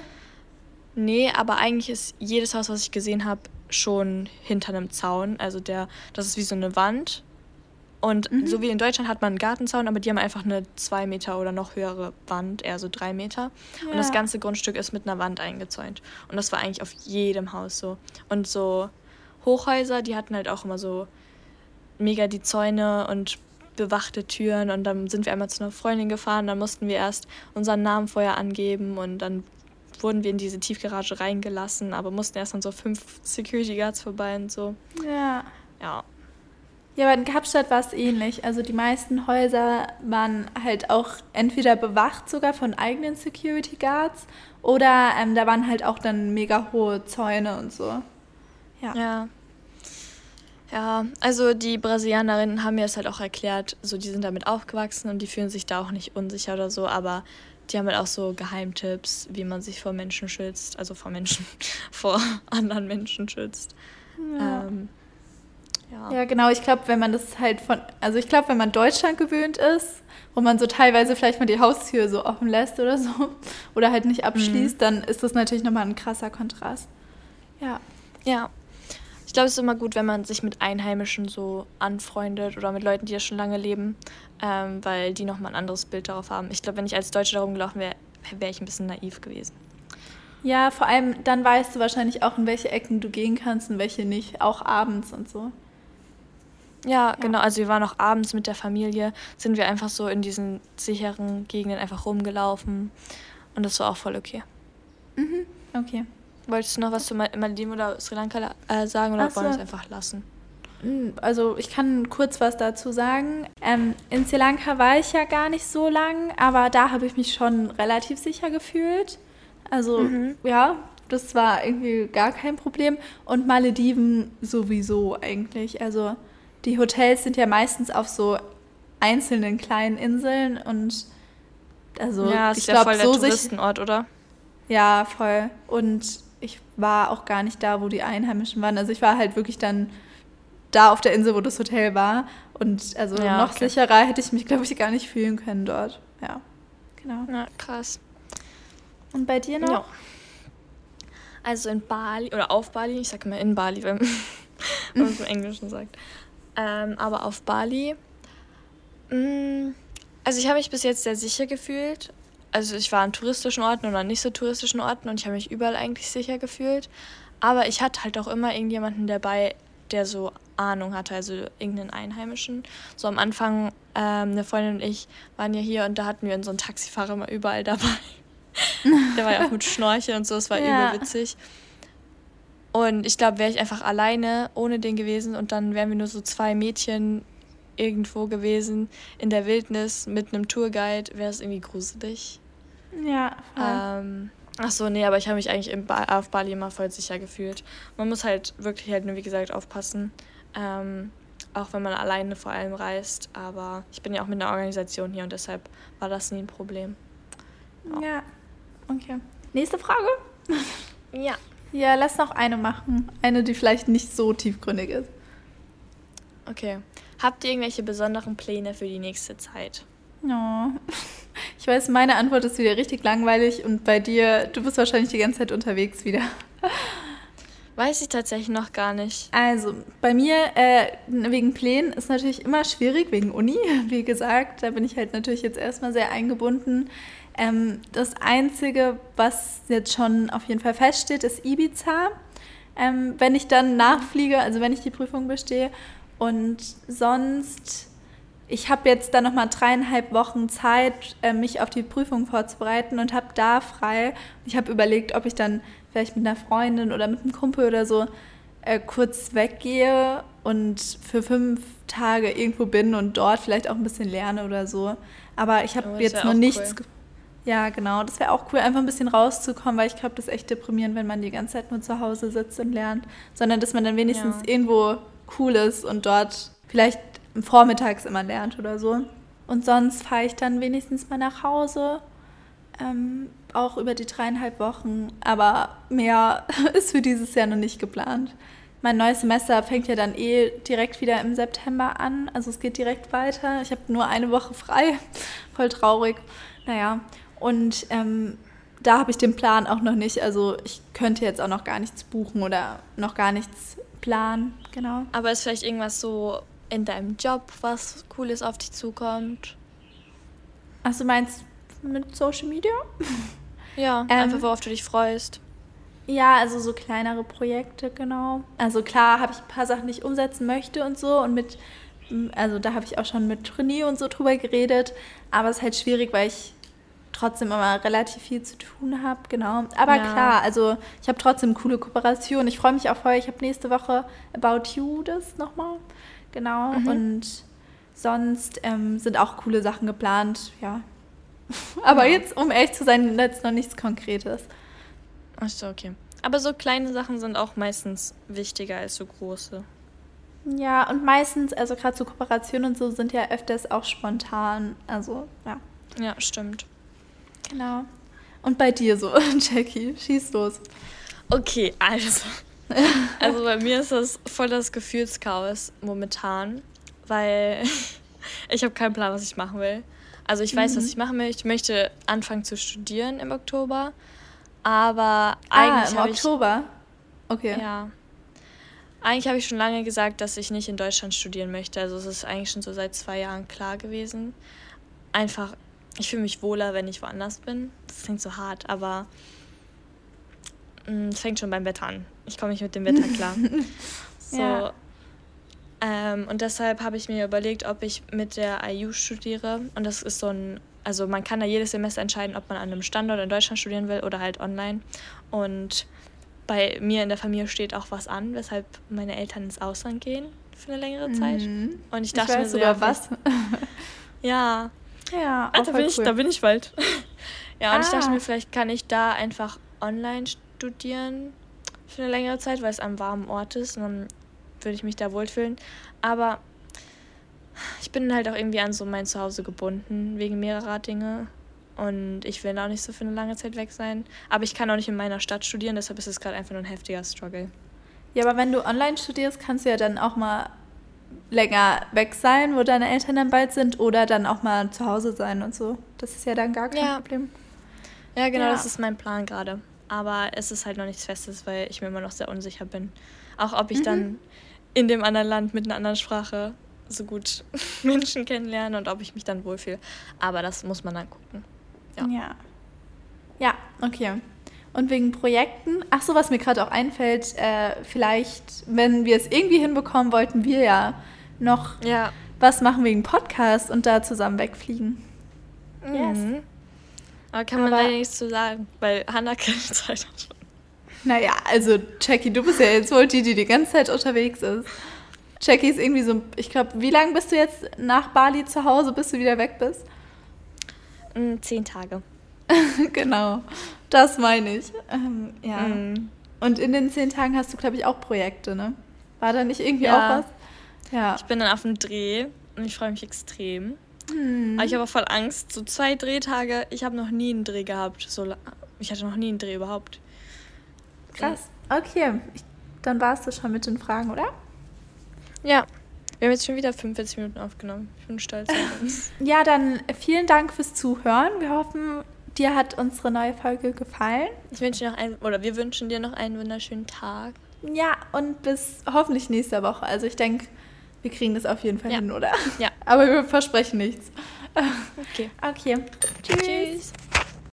Nee, aber eigentlich ist jedes Haus, was ich gesehen habe, schon hinter einem Zaun. Also der, das ist wie so eine Wand. Und mhm. so wie in Deutschland hat man einen Gartenzaun, aber die haben einfach eine zwei Meter oder noch höhere Wand, eher so drei Meter. Ja. Und das ganze Grundstück ist mit einer Wand eingezäunt. Und das war eigentlich auf jedem Haus so. Und so Hochhäuser, die hatten halt auch immer so mega die Zäune und bewachte Türen und dann sind wir einmal zu einer Freundin gefahren, dann mussten wir erst unseren Namen vorher angeben und dann wurden wir in diese Tiefgarage reingelassen, aber mussten erst an so fünf Security Guards vorbei und so. Ja. Ja. Ja, aber in Kapstadt war es ähnlich. Also die meisten Häuser waren halt auch entweder bewacht sogar von eigenen Security Guards oder ähm, da waren halt auch dann mega hohe Zäune und so. Ja. Ja. Ja, also die Brasilianerinnen haben mir das halt auch erklärt, so die sind damit aufgewachsen und die fühlen sich da auch nicht unsicher oder so, aber die haben halt auch so Geheimtipps, wie man sich vor Menschen schützt, also vor Menschen, vor anderen Menschen schützt. Ja, ähm, ja. ja genau. Ich glaube, wenn man das halt von, also ich glaube, wenn man Deutschland gewöhnt ist, wo man so teilweise vielleicht mal die Haustür so offen lässt oder so, oder halt nicht abschließt, mhm. dann ist das natürlich nochmal ein krasser Kontrast. Ja. Ja, ich glaube, es ist immer gut, wenn man sich mit Einheimischen so anfreundet oder mit Leuten, die ja schon lange leben, ähm, weil die nochmal ein anderes Bild darauf haben. Ich glaube, wenn ich als Deutsche darum gelaufen wäre, wäre ich ein bisschen naiv gewesen. Ja, vor allem dann weißt du wahrscheinlich auch, in welche Ecken du gehen kannst und welche nicht, auch abends und so. Ja, ja, genau. Also wir waren auch abends mit der Familie, sind wir einfach so in diesen sicheren Gegenden einfach rumgelaufen und das war auch voll okay. Mhm, okay. Wolltest du noch was zu Malediven oder Sri Lanka äh, sagen oder so. wollen wir es einfach lassen? Hm, also ich kann kurz was dazu sagen. Ähm, in Sri Lanka war ich ja gar nicht so lang, aber da habe ich mich schon relativ sicher gefühlt. Also mhm. ja, das war irgendwie gar kein Problem. Und Malediven sowieso eigentlich. Also die Hotels sind ja meistens auf so einzelnen kleinen Inseln und also ja, ich ja glaube so Touristenort, oder? Ja, voll. Und ich war auch gar nicht da, wo die Einheimischen waren. Also ich war halt wirklich dann da auf der Insel, wo das Hotel war. Und also ja, noch okay. sicherer hätte ich mich, glaube ich, gar nicht fühlen können dort. Ja, genau. Ja, krass. Und bei dir noch? Ja. Also in Bali oder auf Bali, ich sage immer in Bali, wenn, man es im Englischen sagt. Ähm, aber auf Bali, mh, mm, also ich habe mich bis jetzt sehr sicher gefühlt also ich war an touristischen Orten oder nicht so touristischen Orten und ich habe mich überall eigentlich sicher gefühlt. Aber ich hatte halt auch immer irgendjemanden dabei, der so Ahnung hatte, also irgendeinen Einheimischen. So am Anfang, ähm, eine Freundin und ich waren ja hier und da hatten wir unseren Taxifahrer immer überall dabei. der war ja auch mit Schnorchel und so, es war ja. übel witzig. Und ich glaube, wäre ich einfach alleine ohne den gewesen und dann wären wir nur so zwei Mädchen irgendwo gewesen in der Wildnis mit einem Tourguide, wäre es irgendwie gruselig. Ja, voll. Ähm, ach so, nee, aber ich habe mich eigentlich ba auf Bali immer voll sicher gefühlt. Man muss halt wirklich halt nur, wie gesagt, aufpassen. Ähm, auch wenn man alleine vor allem reist. Aber ich bin ja auch mit einer Organisation hier und deshalb war das nie ein Problem. Ja, ja. okay. Nächste Frage? ja. Ja, lass noch eine machen. Eine, die vielleicht nicht so tiefgründig ist. Okay. Habt ihr irgendwelche besonderen Pläne für die nächste Zeit? Ja. Oh. Ich weiß, meine Antwort ist wieder richtig langweilig und bei dir, du bist wahrscheinlich die ganze Zeit unterwegs wieder. Weiß ich tatsächlich noch gar nicht. Also, bei mir äh, wegen Plänen ist natürlich immer schwierig, wegen Uni, wie gesagt. Da bin ich halt natürlich jetzt erstmal sehr eingebunden. Ähm, das Einzige, was jetzt schon auf jeden Fall feststeht, ist Ibiza. ähm, wenn ich dann nachfliege, also wenn ich die Prüfung bestehe. Und sonst, ich habe jetzt dann nochmal dreieinhalb Wochen Zeit, äh, mich auf die Prüfung vorzubereiten und habe da frei. Ich habe überlegt, ob ich dann vielleicht mit einer Freundin oder mit einem Kumpel oder so äh, kurz weggehe und für fünf Tage irgendwo bin und dort vielleicht auch ein bisschen lerne oder so. Aber ich habe oh, jetzt noch nichts. Cool. Ja, genau. Das wäre auch cool, einfach ein bisschen rauszukommen, weil ich glaube, das ist echt deprimierend, wenn man die ganze Zeit nur zu Hause sitzt und lernt, sondern dass man dann wenigstens ja. irgendwo cool ist und dort vielleicht vormittags immer lernt oder so. Und sonst fahre ich dann wenigstens mal nach Hause, ähm, auch über die dreieinhalb Wochen. Aber mehr ist für dieses Jahr noch nicht geplant. Mein neues Semester fängt ja dann eh direkt wieder im September an. Also es geht direkt weiter. Ich habe nur eine Woche frei. Voll traurig. Naja, und ähm, da habe ich den Plan auch noch nicht. Also ich könnte jetzt auch noch gar nichts buchen oder noch gar nichts planen. Genau. Aber ist vielleicht irgendwas so in deinem Job, was Cooles auf dich zukommt? Ach, du meinst mit Social Media? Ja, ähm, einfach worauf du dich freust. Ja, also so kleinere Projekte, genau. Also klar habe ich ein paar Sachen, die ich umsetzen möchte und so. Und mit, also da habe ich auch schon mit René und so drüber geredet. Aber es ist halt schwierig, weil ich trotzdem immer relativ viel zu tun habe, genau. Aber ja. klar, also ich habe trotzdem coole Kooperation. Ich freue mich auch voll. Ich habe nächste Woche About You das nochmal, genau. Mhm. Und sonst ähm, sind auch coole Sachen geplant, ja. Aber ja. jetzt, um ehrlich zu sein, jetzt noch nichts Konkretes. Ach so, okay. Aber so kleine Sachen sind auch meistens wichtiger als so große. Ja, und meistens, also gerade so Kooperationen und so sind ja öfters auch spontan. Also, ja. Ja, stimmt. Genau. Und bei dir so, Jackie, schieß los. Okay, also. Also bei mir ist das voll das Gefühlschaos momentan, weil ich habe keinen Plan, was ich machen will. Also ich weiß, mhm. was ich machen will. Ich möchte anfangen zu studieren im Oktober, aber eigentlich ah, im Oktober. Ich, okay. Ja. Eigentlich habe ich schon lange gesagt, dass ich nicht in Deutschland studieren möchte. Also es ist eigentlich schon so seit zwei Jahren klar gewesen. Einfach, ich fühle mich wohler, wenn ich woanders bin. Das klingt so hart, aber mm, es fängt schon beim Wetter an. Ich komme nicht mit dem Wetter klar. so. Ja. Ähm, und deshalb habe ich mir überlegt, ob ich mit der IU studiere. Und das ist so ein, also man kann da jedes Semester entscheiden, ob man an einem Standort in Deutschland studieren will oder halt online. Und bei mir in der Familie steht auch was an, weshalb meine Eltern ins Ausland gehen für eine längere Zeit. Mhm. Und ich dachte ich weiß mir so, sogar ja, was. ja, ja, also bin ich, cool. da bin ich bald. ja, und ah. ich dachte ah. mir, vielleicht kann ich da einfach online studieren für eine längere Zeit, weil es am warmen Ort ist. Und dann würde ich mich da wohlfühlen. Aber ich bin halt auch irgendwie an so mein Zuhause gebunden, wegen mehrerer Dinge. Und ich will auch nicht so für eine lange Zeit weg sein. Aber ich kann auch nicht in meiner Stadt studieren, deshalb ist es gerade einfach nur ein heftiger Struggle. Ja, aber wenn du online studierst, kannst du ja dann auch mal länger weg sein, wo deine Eltern dann bald sind, oder dann auch mal zu Hause sein und so. Das ist ja dann gar kein ja. Problem. Ja, genau, ja. das ist mein Plan gerade. Aber es ist halt noch nichts Festes, weil ich mir immer noch sehr unsicher bin. Auch ob ich mhm. dann in dem anderen Land mit einer anderen Sprache so gut Menschen kennenlerne und ob ich mich dann wohlfühle. Aber das muss man dann gucken. Ja. Ja, ja okay. Und wegen Projekten, ach so, was mir gerade auch einfällt, äh, vielleicht, wenn wir es irgendwie hinbekommen, wollten wir ja noch ja. was machen wegen Podcast und da zusammen wegfliegen. Mhm. Yes. Aber kann man Aber, leider nichts zu sagen, weil Hannah keine Zeit hat schon. Naja, also Jackie, du bist ja jetzt wohl die, die die ganze Zeit unterwegs ist. Jackie ist irgendwie so, ich glaube, wie lange bist du jetzt nach Bali zu Hause, bis du wieder weg bist? Mm, zehn Tage. genau. Das meine ich. Ähm, ja. Mm. Und in den zehn Tagen hast du, glaube ich, auch Projekte, ne? War da nicht irgendwie ja. auch was? Ja. Ich bin dann auf dem Dreh und ich freue mich extrem. Hm. Aber ich habe auch voll Angst. So zwei Drehtage, ich habe noch nie einen Dreh gehabt. So, ich hatte noch nie einen Dreh überhaupt. Krass. Okay, ich, dann war es das schon mit den Fragen, oder? Ja. Wir haben jetzt schon wieder 45 Minuten aufgenommen. Ich bin stolz auf uns. ja, dann vielen Dank fürs Zuhören. Wir hoffen, dir hat unsere neue Folge gefallen. Ich wünsche dir noch einen, oder wir wünschen dir noch einen wunderschönen Tag. Ja, und bis hoffentlich nächste Woche. Also ich denke, wir kriegen das auf jeden Fall ja. hin, oder? Ja. Aber wir versprechen nichts. Okay. Okay. Tschüss. Tschüss.